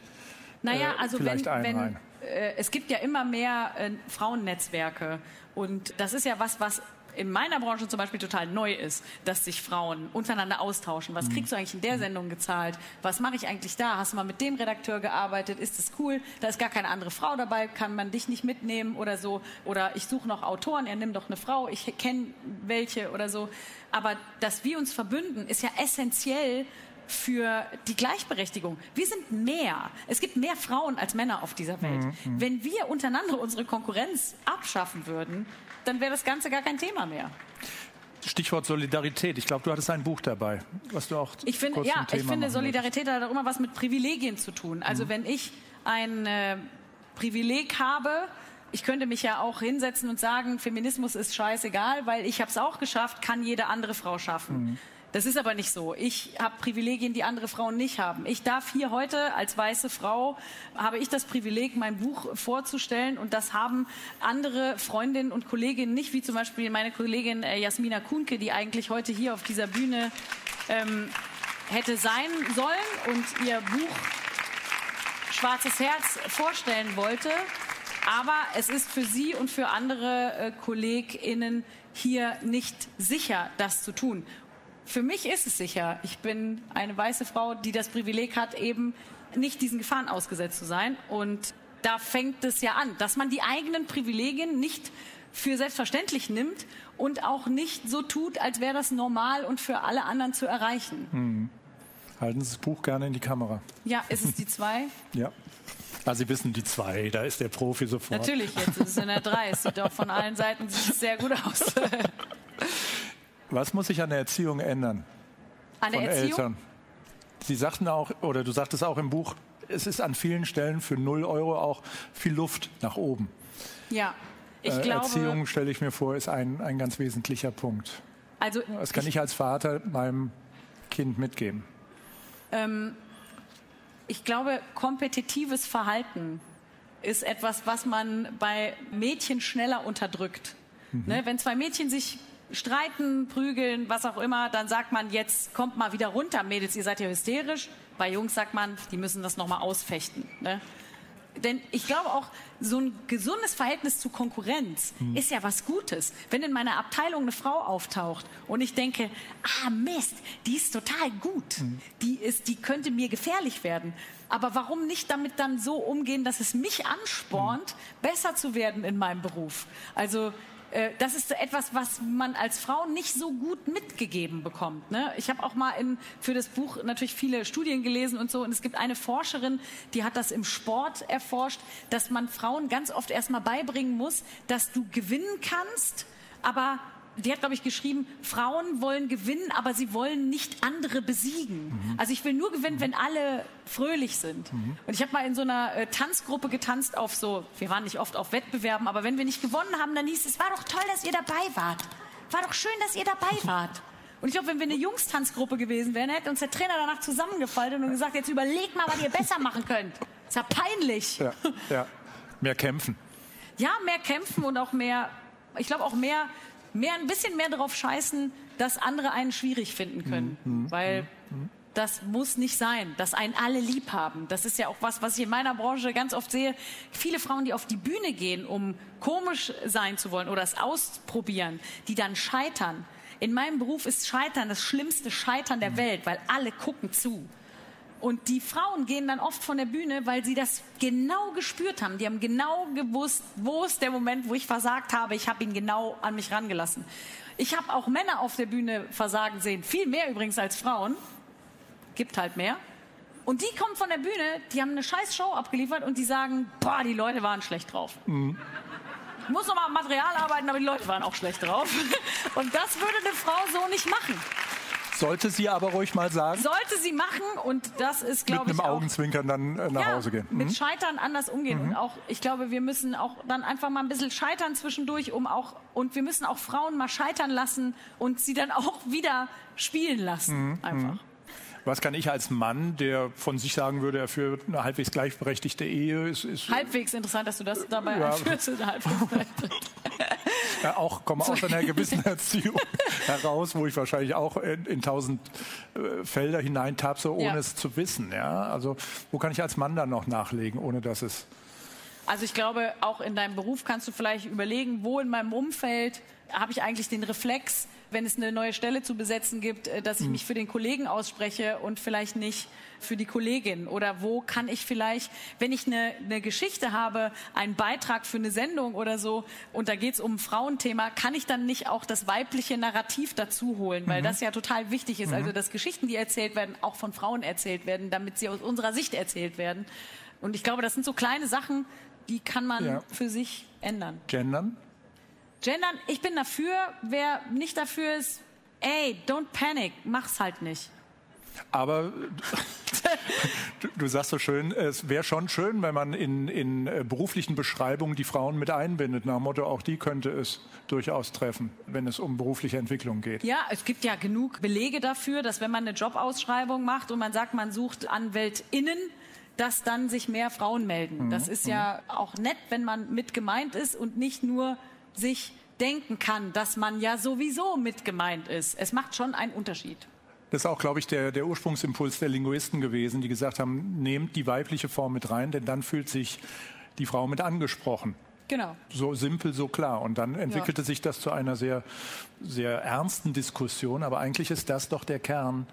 Naja, äh, also wenn, wenn äh, es gibt ja immer mehr äh, Frauennetzwerke und das ist ja was, was in meiner Branche zum Beispiel total neu ist, dass sich Frauen untereinander austauschen. Was mhm. kriegst du eigentlich in der mhm. Sendung gezahlt? Was mache ich eigentlich da? Hast du mal mit dem Redakteur gearbeitet? Ist das cool? Da ist gar keine andere Frau dabei. Kann man dich nicht mitnehmen oder so? Oder ich suche noch Autoren. Er nimmt doch eine Frau. Ich kenne welche oder so. Aber dass wir uns verbünden, ist ja essentiell für die Gleichberechtigung. Wir sind mehr. Es gibt mehr Frauen als Männer auf dieser Welt. Mhm. mhm. Wenn wir untereinander unsere Konkurrenz abschaffen würden, dann wäre das Ganze gar kein Thema mehr. Stichwort Solidarität. Ich glaube, du hattest ein Buch dabei, was du auch ich finde, ja, ich finde Solidarität hat auch immer was mit Privilegien zu tun. Also mhm. wenn ich ein äh, Privileg habe, ich könnte mich ja auch hinsetzen und sagen, Feminismus ist scheißegal, weil ich habe es auch geschafft, kann jede andere Frau schaffen. Mhm. Das ist aber nicht so. Ich habe Privilegien, die andere Frauen nicht haben. Ich darf hier heute als weiße Frau, habe ich das Privileg, mein Buch vorzustellen und das haben andere Freundinnen und Kolleginnen nicht, wie zum Beispiel meine Kollegin äh, Jasmina Kuhnke, die eigentlich heute hier auf dieser Bühne ähm, hätte sein sollen und ihr Buch Schwarzes Herz vorstellen wollte. Aber es ist für Sie und für andere äh, KollegInnen hier nicht sicher, das zu tun. Für mich ist es sicher. Ich bin eine weiße Frau, die das Privileg hat, eben nicht diesen Gefahren ausgesetzt zu sein. Und da fängt es ja an, dass man die eigenen Privilegien nicht für selbstverständlich nimmt und auch nicht so tut, als wäre das normal und für alle anderen zu erreichen. Hm. Halten Sie das Buch gerne in die Kamera. Ja, ist es die zwei? ja. Also Sie wissen, die zwei, da ist der Profi sofort. Natürlich, jetzt ist es in der drei. Es sieht auch von allen Seiten sehr gut aus. Was muss sich an der Erziehung ändern? An der von Erziehung? Eltern? Sie sagten auch, oder du sagtest auch im Buch, es ist an vielen Stellen für 0 Euro auch viel Luft nach oben. Ja, ich äh, glaube. Erziehung, stelle ich mir vor, ist ein, ein ganz wesentlicher Punkt. Also, Das kann ich als Vater meinem Kind mitgeben. Ähm, ich glaube, kompetitives Verhalten ist etwas, was man bei Mädchen schneller unterdrückt. Mhm. Ne, wenn zwei Mädchen sich streiten, prügeln, was auch immer, dann sagt man, jetzt kommt mal wieder runter, Mädels, ihr seid ja hysterisch. Bei Jungs sagt man, die müssen das nochmal ausfechten. Ne? Denn ich glaube auch, so ein gesundes Verhältnis zu Konkurrenz ist ja was Gutes. Wenn in meiner Abteilung eine Frau auftaucht und ich denke, ah Mist, die ist total gut, die, ist, die könnte mir gefährlich werden. Aber warum nicht damit dann so umgehen, dass es mich anspornt, besser zu werden in meinem Beruf? Also das ist etwas, was man als Frau nicht so gut mitgegeben bekommt. Ne? Ich habe auch mal in, für das Buch natürlich viele Studien gelesen und so. Und es gibt eine Forscherin, die hat das im Sport erforscht, dass man Frauen ganz oft erstmal beibringen muss, dass du gewinnen kannst, aber die hat, glaube ich, geschrieben, Frauen wollen gewinnen, aber sie wollen nicht andere besiegen. Also ich will nur gewinnen, wenn alle fröhlich sind. Und ich habe mal in so einer äh, Tanzgruppe getanzt auf so, wir waren nicht oft auf Wettbewerben, aber wenn wir nicht gewonnen haben, dann hieß es, war doch toll, dass ihr dabei wart. War doch schön, dass ihr dabei wart. Und ich glaube, wenn wir eine Jungstanzgruppe gewesen wären, hätte uns der Trainer danach zusammengefaltet und gesagt, jetzt überlegt mal, was ihr besser machen könnt. Ist ja peinlich. Ja, ja. Mehr kämpfen. Ja, mehr kämpfen und auch mehr, ich glaube auch mehr, mehr, ein bisschen mehr darauf scheißen, dass andere einen schwierig finden können. Weil das muss nicht sein, dass einen alle lieb haben. Das ist ja auch was, was ich in meiner Branche ganz oft sehe. Viele Frauen, die auf die Bühne gehen, um komisch sein zu wollen oder es ausprobieren, die dann scheitern. In meinem Beruf ist Scheitern das schlimmste Scheitern der Welt, weil alle gucken zu. Und die Frauen gehen dann oft von der Bühne, weil sie das genau gespürt haben. Die haben genau gewusst, wo ist der Moment, wo ich versagt habe. Ich habe ihn genau an mich rangelassen. Ich habe auch Männer auf der Bühne versagen sehen. Viel mehr übrigens als Frauen. Gibt halt mehr. Und die kommen von der Bühne, die haben eine scheiß Show abgeliefert und die sagen, boah, die Leute waren schlecht drauf. Ich muss noch mal am Material arbeiten, aber die Leute waren auch schlecht drauf. Und das würde eine Frau so nicht machen. Sollte sie aber ruhig mal sagen, Sollte sie machen und das ist, mit glaube einem ich, auch Augenzwinkern dann äh, nach ja, Hause gehen. Mhm. mit Scheitern anders umgehen. Und auch, ich glaube, wir müssen auch dann einfach mal ein bisschen scheitern zwischendurch, um auch, und wir müssen auch Frauen mal scheitern lassen und sie dann auch wieder spielen lassen. Mhm. Einfach. Was kann ich als Mann, der von sich sagen würde, er führt eine halbwegs gleichberechtigte Ehe, ist, ist Halbwegs interessant, dass du das dabei Ja. anführst. Ja, auch komme aus einer gewissen Erziehung heraus, wo ich wahrscheinlich auch in, in tausend äh, Felder hineintapse, ohne Ja. es zu wissen. Ja? Also wo kann ich als Mann dann noch nachlegen, ohne dass es Also ich glaube, auch in deinem Beruf kannst du vielleicht überlegen, wo in meinem Umfeld habe ich eigentlich den Reflex, wenn es eine neue Stelle zu besetzen gibt, äh, dass ich mich für den Kollegen ausspreche und vielleicht nicht für die Kollegin? Oder wo kann ich vielleicht, wenn ich eine, eine Geschichte habe, einen Beitrag für eine Sendung oder so, und da geht es um ein Frauenthema, kann ich dann nicht auch das weibliche Narrativ dazu holen? Weil das ja total wichtig ist. Also, dass Geschichten, die erzählt werden, auch von Frauen erzählt werden, damit sie aus unserer Sicht erzählt werden. Und ich glaube, das sind so kleine Sachen, die kann man Ja. für sich ändern. gendern? Gendern, ich bin dafür. Wer nicht dafür ist, ey, don't panic, mach's halt nicht. Aber du, du sagst so schön, es wäre schon schön, wenn man in, in äh, beruflichen Beschreibungen die Frauen mit einbindet. Nach dem Motto, auch die könnte es durchaus treffen, wenn es um berufliche Entwicklung geht. Ja, es gibt ja genug Belege dafür, dass wenn man eine Jobausschreibung macht und man sagt, man sucht AnwältInnen, dass dann sich mehr Frauen melden. Das ist ja auch nett, wenn man mit gemeint ist und nicht nur sich denken kann, dass man ja sowieso mit gemeint ist. Es macht schon einen Unterschied. Das ist auch, glaube ich, der, der Ursprungsimpuls der Linguisten gewesen, die gesagt haben, nehmt die weibliche Form mit rein, denn dann fühlt sich die Frau mit angesprochen. Genau. So simpel, so klar. Und dann entwickelte ja. sich das zu einer sehr, sehr ernsten Diskussion. Aber eigentlich ist das doch der Kern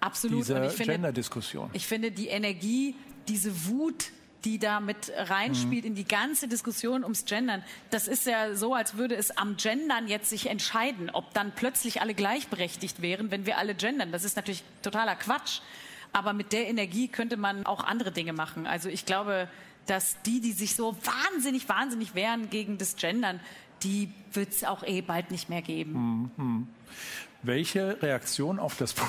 Absolut. dieser Gender-Diskussion. Ich finde, die Energie, diese Wut, die da mit reinspielt mhm. in die ganze Diskussion ums Gendern. Das ist ja so, als würde es am Gendern jetzt sich entscheiden, ob dann plötzlich alle gleichberechtigt wären, wenn wir alle gendern. Das ist natürlich totaler Quatsch. Aber mit der Energie könnte man auch andere Dinge machen. Also ich glaube, dass die, die sich so wahnsinnig, wahnsinnig wehren gegen das Gendern, die wird es auch eh bald nicht mehr geben. Mhm. Welche Reaktion auf das Buch?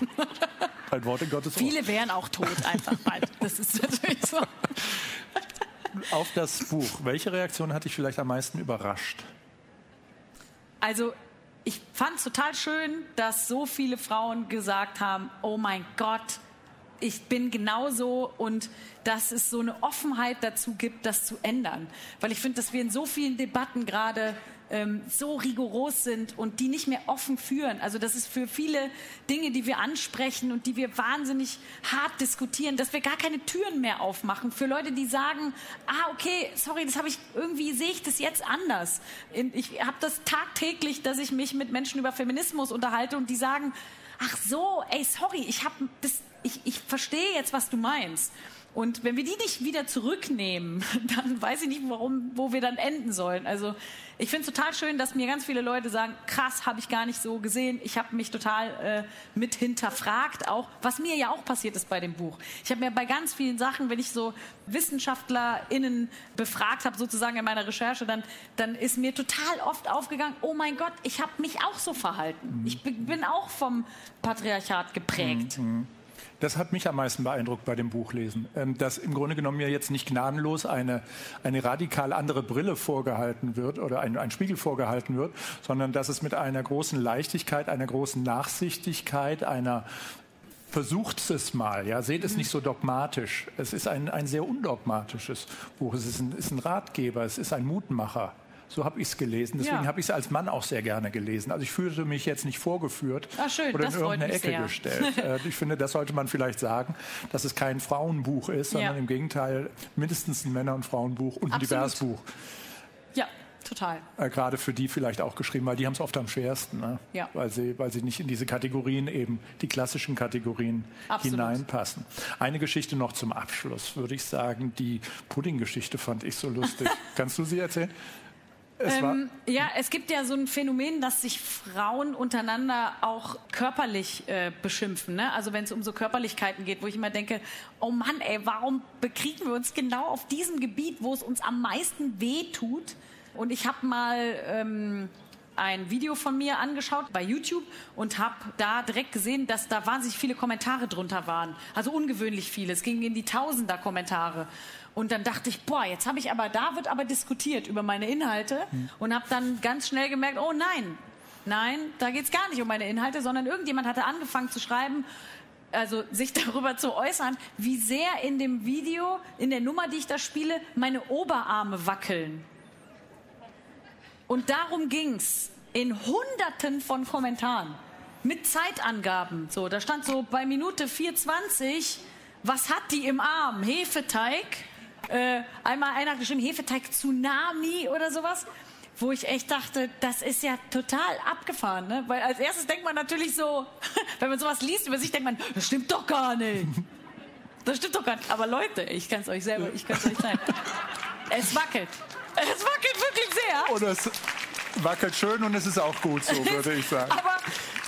Ein Wort in Gottes Ohr. Viele wären auch tot einfach bald. Das ist natürlich so. Auf das Buch. Welche Reaktion hat dich vielleicht am meisten überrascht? Also ich fand es total schön, dass so viele Frauen gesagt haben, oh mein Gott, ich bin genauso und dass es so eine Offenheit dazu gibt, das zu ändern. Weil ich finde, dass wir in so vielen Debatten gerade ähm, so rigoros sind und die nicht mehr offen führen. Also das ist für viele Dinge, die wir ansprechen und die wir wahnsinnig hart diskutieren, dass wir gar keine Türen mehr aufmachen für Leute, die sagen, ah okay, sorry, das habe ich irgendwie sehe ich das jetzt anders. Ich habe das tagtäglich, dass ich mich mit Menschen über Feminismus unterhalte und die sagen, ach so, ey, sorry, ich habe das ich, ich verstehe jetzt, was du meinst. Und wenn wir die nicht wieder zurücknehmen, dann weiß ich nicht, warum, wo wir dann enden sollen. Also ich finde es total schön, dass mir ganz viele Leute sagen, krass, habe ich gar nicht so gesehen. Ich habe mich total äh, mit hinterfragt, auch was mir ja auch passiert ist bei dem Buch. Ich habe mir bei ganz vielen Sachen, wenn ich so WissenschaftlerInnen befragt habe, sozusagen in meiner Recherche, dann, dann ist mir total oft aufgegangen, oh mein Gott, ich habe mich auch so verhalten. Mhm. Ich bin auch vom Patriarchat geprägt. Mhm. Das hat mich am meisten beeindruckt bei dem Buchlesen, ähm, dass im Grunde genommen mir jetzt nicht gnadenlos eine, eine radikal andere Brille vorgehalten wird oder ein, ein Spiegel vorgehalten wird, sondern dass es mit einer großen Leichtigkeit, einer großen Nachsichtigkeit, einer versucht es mal, ja, seht es mhm. nicht so dogmatisch. Es ist ein, ein sehr undogmatisches Buch. Es ist ein, ist ein Ratgeber, es ist ein Mutmacher. So habe ich es gelesen. Deswegen ja. habe ich es als Mann auch sehr gerne gelesen. Also ich fühlte mich jetzt nicht vorgeführt Ach, schön, oder in irgendeine Ecke sehr. gestellt. Äh, ich finde, das sollte man vielleicht sagen, dass es kein Frauenbuch ist, sondern ja. im Gegenteil mindestens ein Männer- und Frauenbuch und ein Absolut. Diversbuch. Ja, total. Äh, gerade für die vielleicht auch geschrieben, weil die haben es oft am schwersten, ne? ja. weil, sie, weil sie nicht in diese Kategorien eben, die klassischen Kategorien Absolut. hineinpassen. Eine Geschichte noch zum Abschluss, würde ich sagen, die Pudding-Geschichte fand ich so lustig. Kannst du sie erzählen? Ähm, ja, es gibt ja so ein Phänomen, dass sich Frauen untereinander auch körperlich äh, beschimpfen. Ne? Also wenn es um so Körperlichkeiten geht, wo ich immer denke, oh Mann, ey, warum bekriegen wir uns genau auf diesem Gebiet, wo es uns am meisten weh tut? Und ich habe mal ähm, ein Video von mir angeschaut bei YouTube und habe da direkt gesehen, dass da wahnsinnig viele Kommentare drunter waren. Also ungewöhnlich viele. Es ging in die Tausender Kommentare. Und dann dachte ich, boah, jetzt habe ich aber, da wird aber diskutiert über meine Inhalte hm. und habe dann ganz schnell gemerkt, oh nein, nein, da geht es gar nicht um meine Inhalte, sondern irgendjemand hatte angefangen zu schreiben, also sich darüber zu äußern, wie sehr in dem Video, in der Nummer, die ich da spiele, meine Oberarme wackeln. Und darum ging es in Hunderten von Kommentaren mit Zeitangaben. So, da stand so bei Minute 4,20, was hat die im Arm? Hefeteig? Äh, einmal einer hat geschrieben, Hefeteig Tsunami oder sowas wo ich echt dachte, das ist ja total abgefahren, ne? Weil als erstes denkt man natürlich so, wenn man sowas liest über sich, denkt man, das stimmt doch gar nicht. Das stimmt doch gar nicht. Aber Leute, ich kann es euch selber, ich kann es euch zeigen. Es wackelt. Es wackelt wirklich sehr. Und es wackelt schön und es ist auch gut so, würde ich sagen. Aber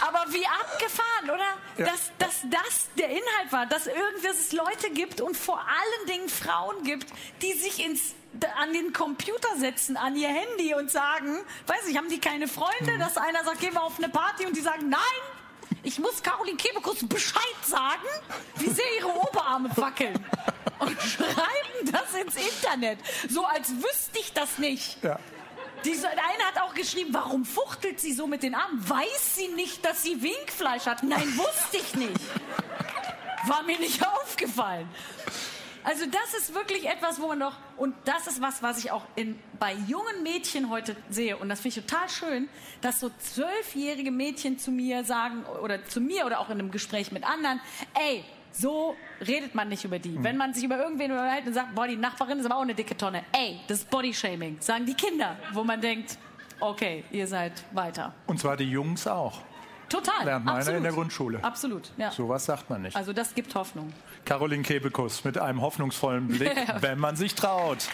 aber wie abgefahren, oder? Ja. Dass, dass das der Inhalt war, dass irgendwie es Leute gibt und vor allen Dingen Frauen gibt, die sich ins an den Computer setzen, an ihr Handy und sagen, weiß ich, haben die keine Freunde, mhm. dass einer sagt, gehen wir auf eine Party und die sagen, nein, ich muss Caroline Kebekus Bescheid sagen, wie sehr ihre Oberarme wackeln. Und schreiben das ins Internet, so als wüsste ich das nicht. Ja. Diese eine hat auch geschrieben, warum fuchtelt sie so mit den Armen? Weiß sie nicht, dass sie Winkfleisch hat? Nein, wusste ich nicht. War mir nicht aufgefallen. Also das ist wirklich etwas, wo man doch, und das ist was, was ich auch in, bei jungen Mädchen heute sehe. Und das finde ich total schön, dass so zwölfjährige Mädchen zu mir sagen, oder zu mir oder auch in einem Gespräch mit anderen, ey, so redet man nicht über die. Mhm. Wenn man sich über irgendwen unterhält und sagt, boah, die Nachbarin ist aber auch eine dicke Tonne. Ey, das ist Bodyshaming, sagen die Kinder, wo man denkt, okay, ihr seid weiter. Und zwar die Jungs auch. Total. Lernt meiner in der Grundschule. Absolut, ja. Sowas sagt man nicht. Also das gibt Hoffnung. Caroline Kebekus mit einem hoffnungsvollen Blick, wenn man sich traut.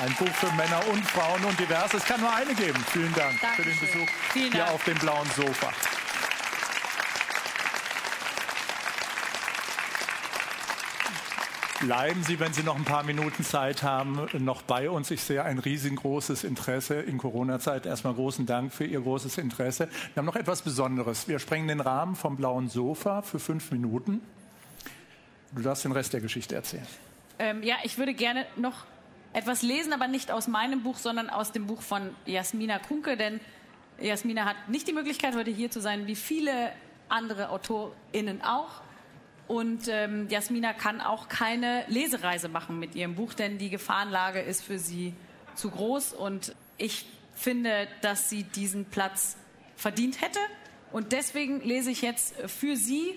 Ein Buch für Männer und Frauen und divers. Es kann nur eine geben. Vielen Dank Dankeschön. für den Besuch Vielen hier Dank. auf dem blauen Sofa. Bleiben Sie, wenn Sie noch ein paar Minuten Zeit haben, noch bei uns. Ich sehe ein riesengroßes Interesse in Corona-Zeit. Erstmal großen Dank für Ihr großes Interesse. Wir haben noch etwas Besonderes. Wir sprengen den Rahmen vom blauen Sofa für fünf Minuten. Du darfst den Rest der Geschichte erzählen. Ähm, ja, ich würde gerne noch etwas lesen, aber nicht aus meinem Buch, sondern aus dem Buch von Jasmina Kunke, denn Jasmina hat nicht die Möglichkeit, heute hier zu sein, wie viele andere AutorInnen auch. Und ähm, Jasmina kann auch keine Lesereise machen mit ihrem Buch, denn die Gefahrenlage ist für sie zu groß. Und ich finde, dass sie diesen Platz verdient hätte. Und deswegen lese ich jetzt für sie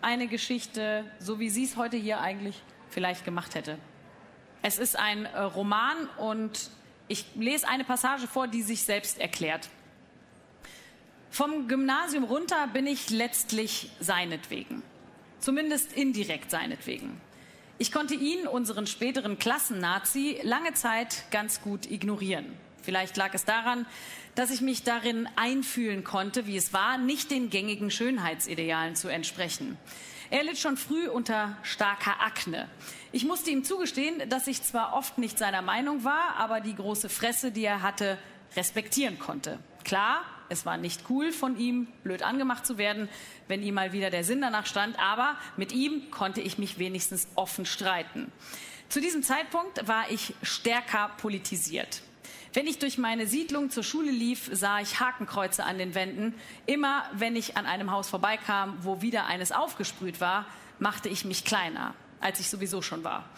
eine Geschichte, so wie sie es heute hier eigentlich vielleicht gemacht hätte. Es ist ein äh, Roman und ich lese eine Passage vor, die sich selbst erklärt. Vom Gymnasium runter bin ich letztlich seinetwegen. Zumindest indirekt seinetwegen. Ich konnte ihn, unseren späteren Klassennazi, lange Zeit ganz gut ignorieren. Vielleicht lag es daran, dass ich mich darin einfühlen konnte, wie es war, nicht den gängigen Schönheitsidealen zu entsprechen. Er litt schon früh unter starker Akne. Ich musste ihm zugestehen, dass ich zwar oft nicht seiner Meinung war, aber die große Fresse, die er hatte, respektieren konnte. Klar, es war nicht cool von ihm, blöd angemacht zu werden, wenn ihm mal wieder der Sinn danach stand, aber mit ihm konnte ich mich wenigstens offen streiten. Zu diesem Zeitpunkt war ich stärker politisiert. Wenn ich durch meine Siedlung zur Schule lief, sah ich Hakenkreuze an den Wänden. Immer wenn ich an einem Haus vorbeikam, wo wieder eines aufgesprüht war, machte ich mich kleiner, als ich sowieso schon war.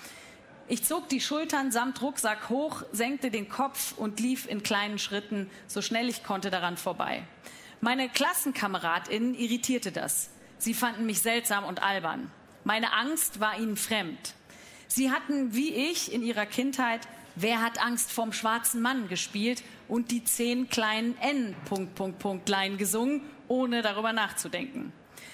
Ich zog die Schultern samt Rucksack hoch, senkte den Kopf und lief in kleinen Schritten, so schnell ich konnte, daran vorbei. Meine Klassenkameradinnen irritierte das. Sie fanden mich seltsam und albern. Meine Angst war ihnen fremd. Sie hatten, wie ich, in ihrer Kindheit Wer hat Angst vorm schwarzen Mann gespielt und die zehn kleinen N. Punkt, Punkt, Punkt, Lein gesungen, ohne darüber nachzudenken.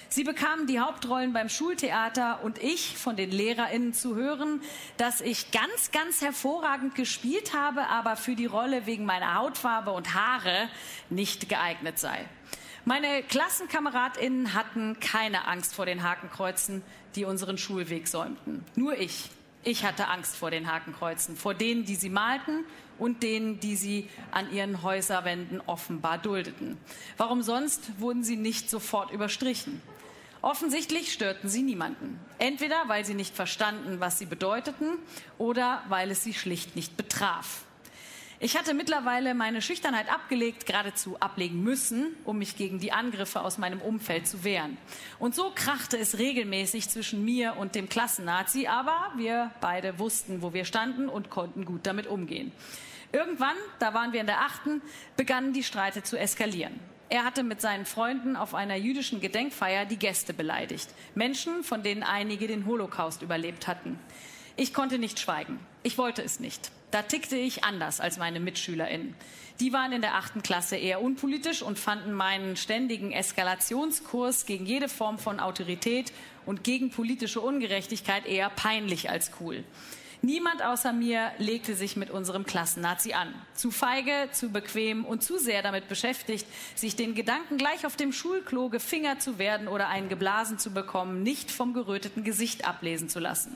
Sie bekamen die Hauptrollen beim Schultheater und ich von den LehrerInnen zu hören, dass ich ganz, ganz hervorragend gespielt habe, aber für die Rolle wegen meiner Hautfarbe und Haare nicht geeignet sei. Meine KlassenkameradInnen hatten keine Angst vor den Hakenkreuzen, die unseren Schulweg säumten. Nur ich. Ich hatte Angst vor den Hakenkreuzen, vor denen, die sie malten und denen, die sie an ihren Häuserwänden offenbar duldeten. Warum sonst wurden sie nicht sofort überstrichen? Offensichtlich störten sie niemanden. Entweder weil sie nicht verstanden, was sie bedeuteten, oder weil es sie schlicht nicht betraf. Ich hatte mittlerweile meine Schüchternheit abgelegt, geradezu ablegen müssen, um mich gegen die Angriffe aus meinem Umfeld zu wehren. Und so krachte es regelmäßig zwischen mir und dem Klassennazi, aber wir beide wussten, wo wir standen und konnten gut damit umgehen. Irgendwann, da waren wir in der achten, begannen die Streite zu eskalieren. Er hatte mit seinen Freunden auf einer jüdischen Gedenkfeier die Gäste beleidigt. Menschen, von denen einige den Holocaust überlebt hatten. Ich konnte nicht schweigen. Ich wollte es nicht. Da tickte ich anders als meine MitschülerInnen. Die waren in der achten Klasse eher unpolitisch und fanden meinen ständigen Eskalationskurs gegen jede Form von Autorität und gegen politische Ungerechtigkeit eher peinlich als cool. Niemand außer mir legte sich mit unserem Klassennazi an. Zu feige, zu bequem und zu sehr damit beschäftigt, sich den Gedanken gleich auf dem Schulklo gefingert zu werden oder einen geblasen zu bekommen, nicht vom geröteten Gesicht ablesen zu lassen.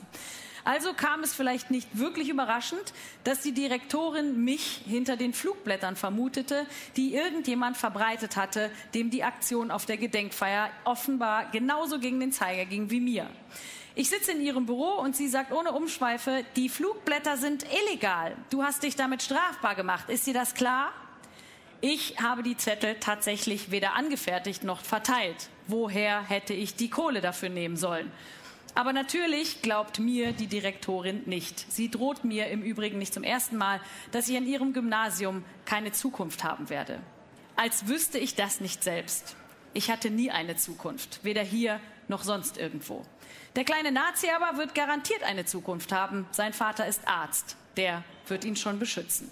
Also kam es vielleicht nicht wirklich überraschend, dass die Direktorin mich hinter den Flugblättern vermutete, die irgendjemand verbreitet hatte, dem die Aktion auf der Gedenkfeier offenbar genauso gegen den Zeiger ging wie mir. Ich sitze in ihrem Büro und sie sagt ohne Umschweife, die Flugblätter sind illegal. Du hast dich damit strafbar gemacht. Ist dir das klar? Ich habe die Zettel tatsächlich weder angefertigt noch verteilt. Woher hätte ich die Kohle dafür nehmen sollen? Aber natürlich glaubt mir die Direktorin nicht. Sie droht mir im Übrigen nicht zum ersten Mal, dass ich an ihrem Gymnasium keine Zukunft haben werde. Als wüsste ich das nicht selbst. Ich hatte nie eine Zukunft, weder hier noch sonst irgendwo. Der kleine Nazi aber wird garantiert eine Zukunft haben. Sein Vater ist Arzt. Der wird ihn schon beschützen.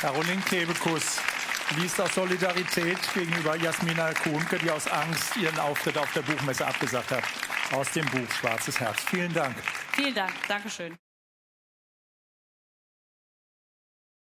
Caroline Kebekus liest aus Solidarität gegenüber Jasmina Kuhnke, die aus Angst ihren Auftritt auf der Buchmesse abgesagt hat, aus dem Buch Schwarzes Herz. Vielen Dank. Vielen Dank. Dankeschön.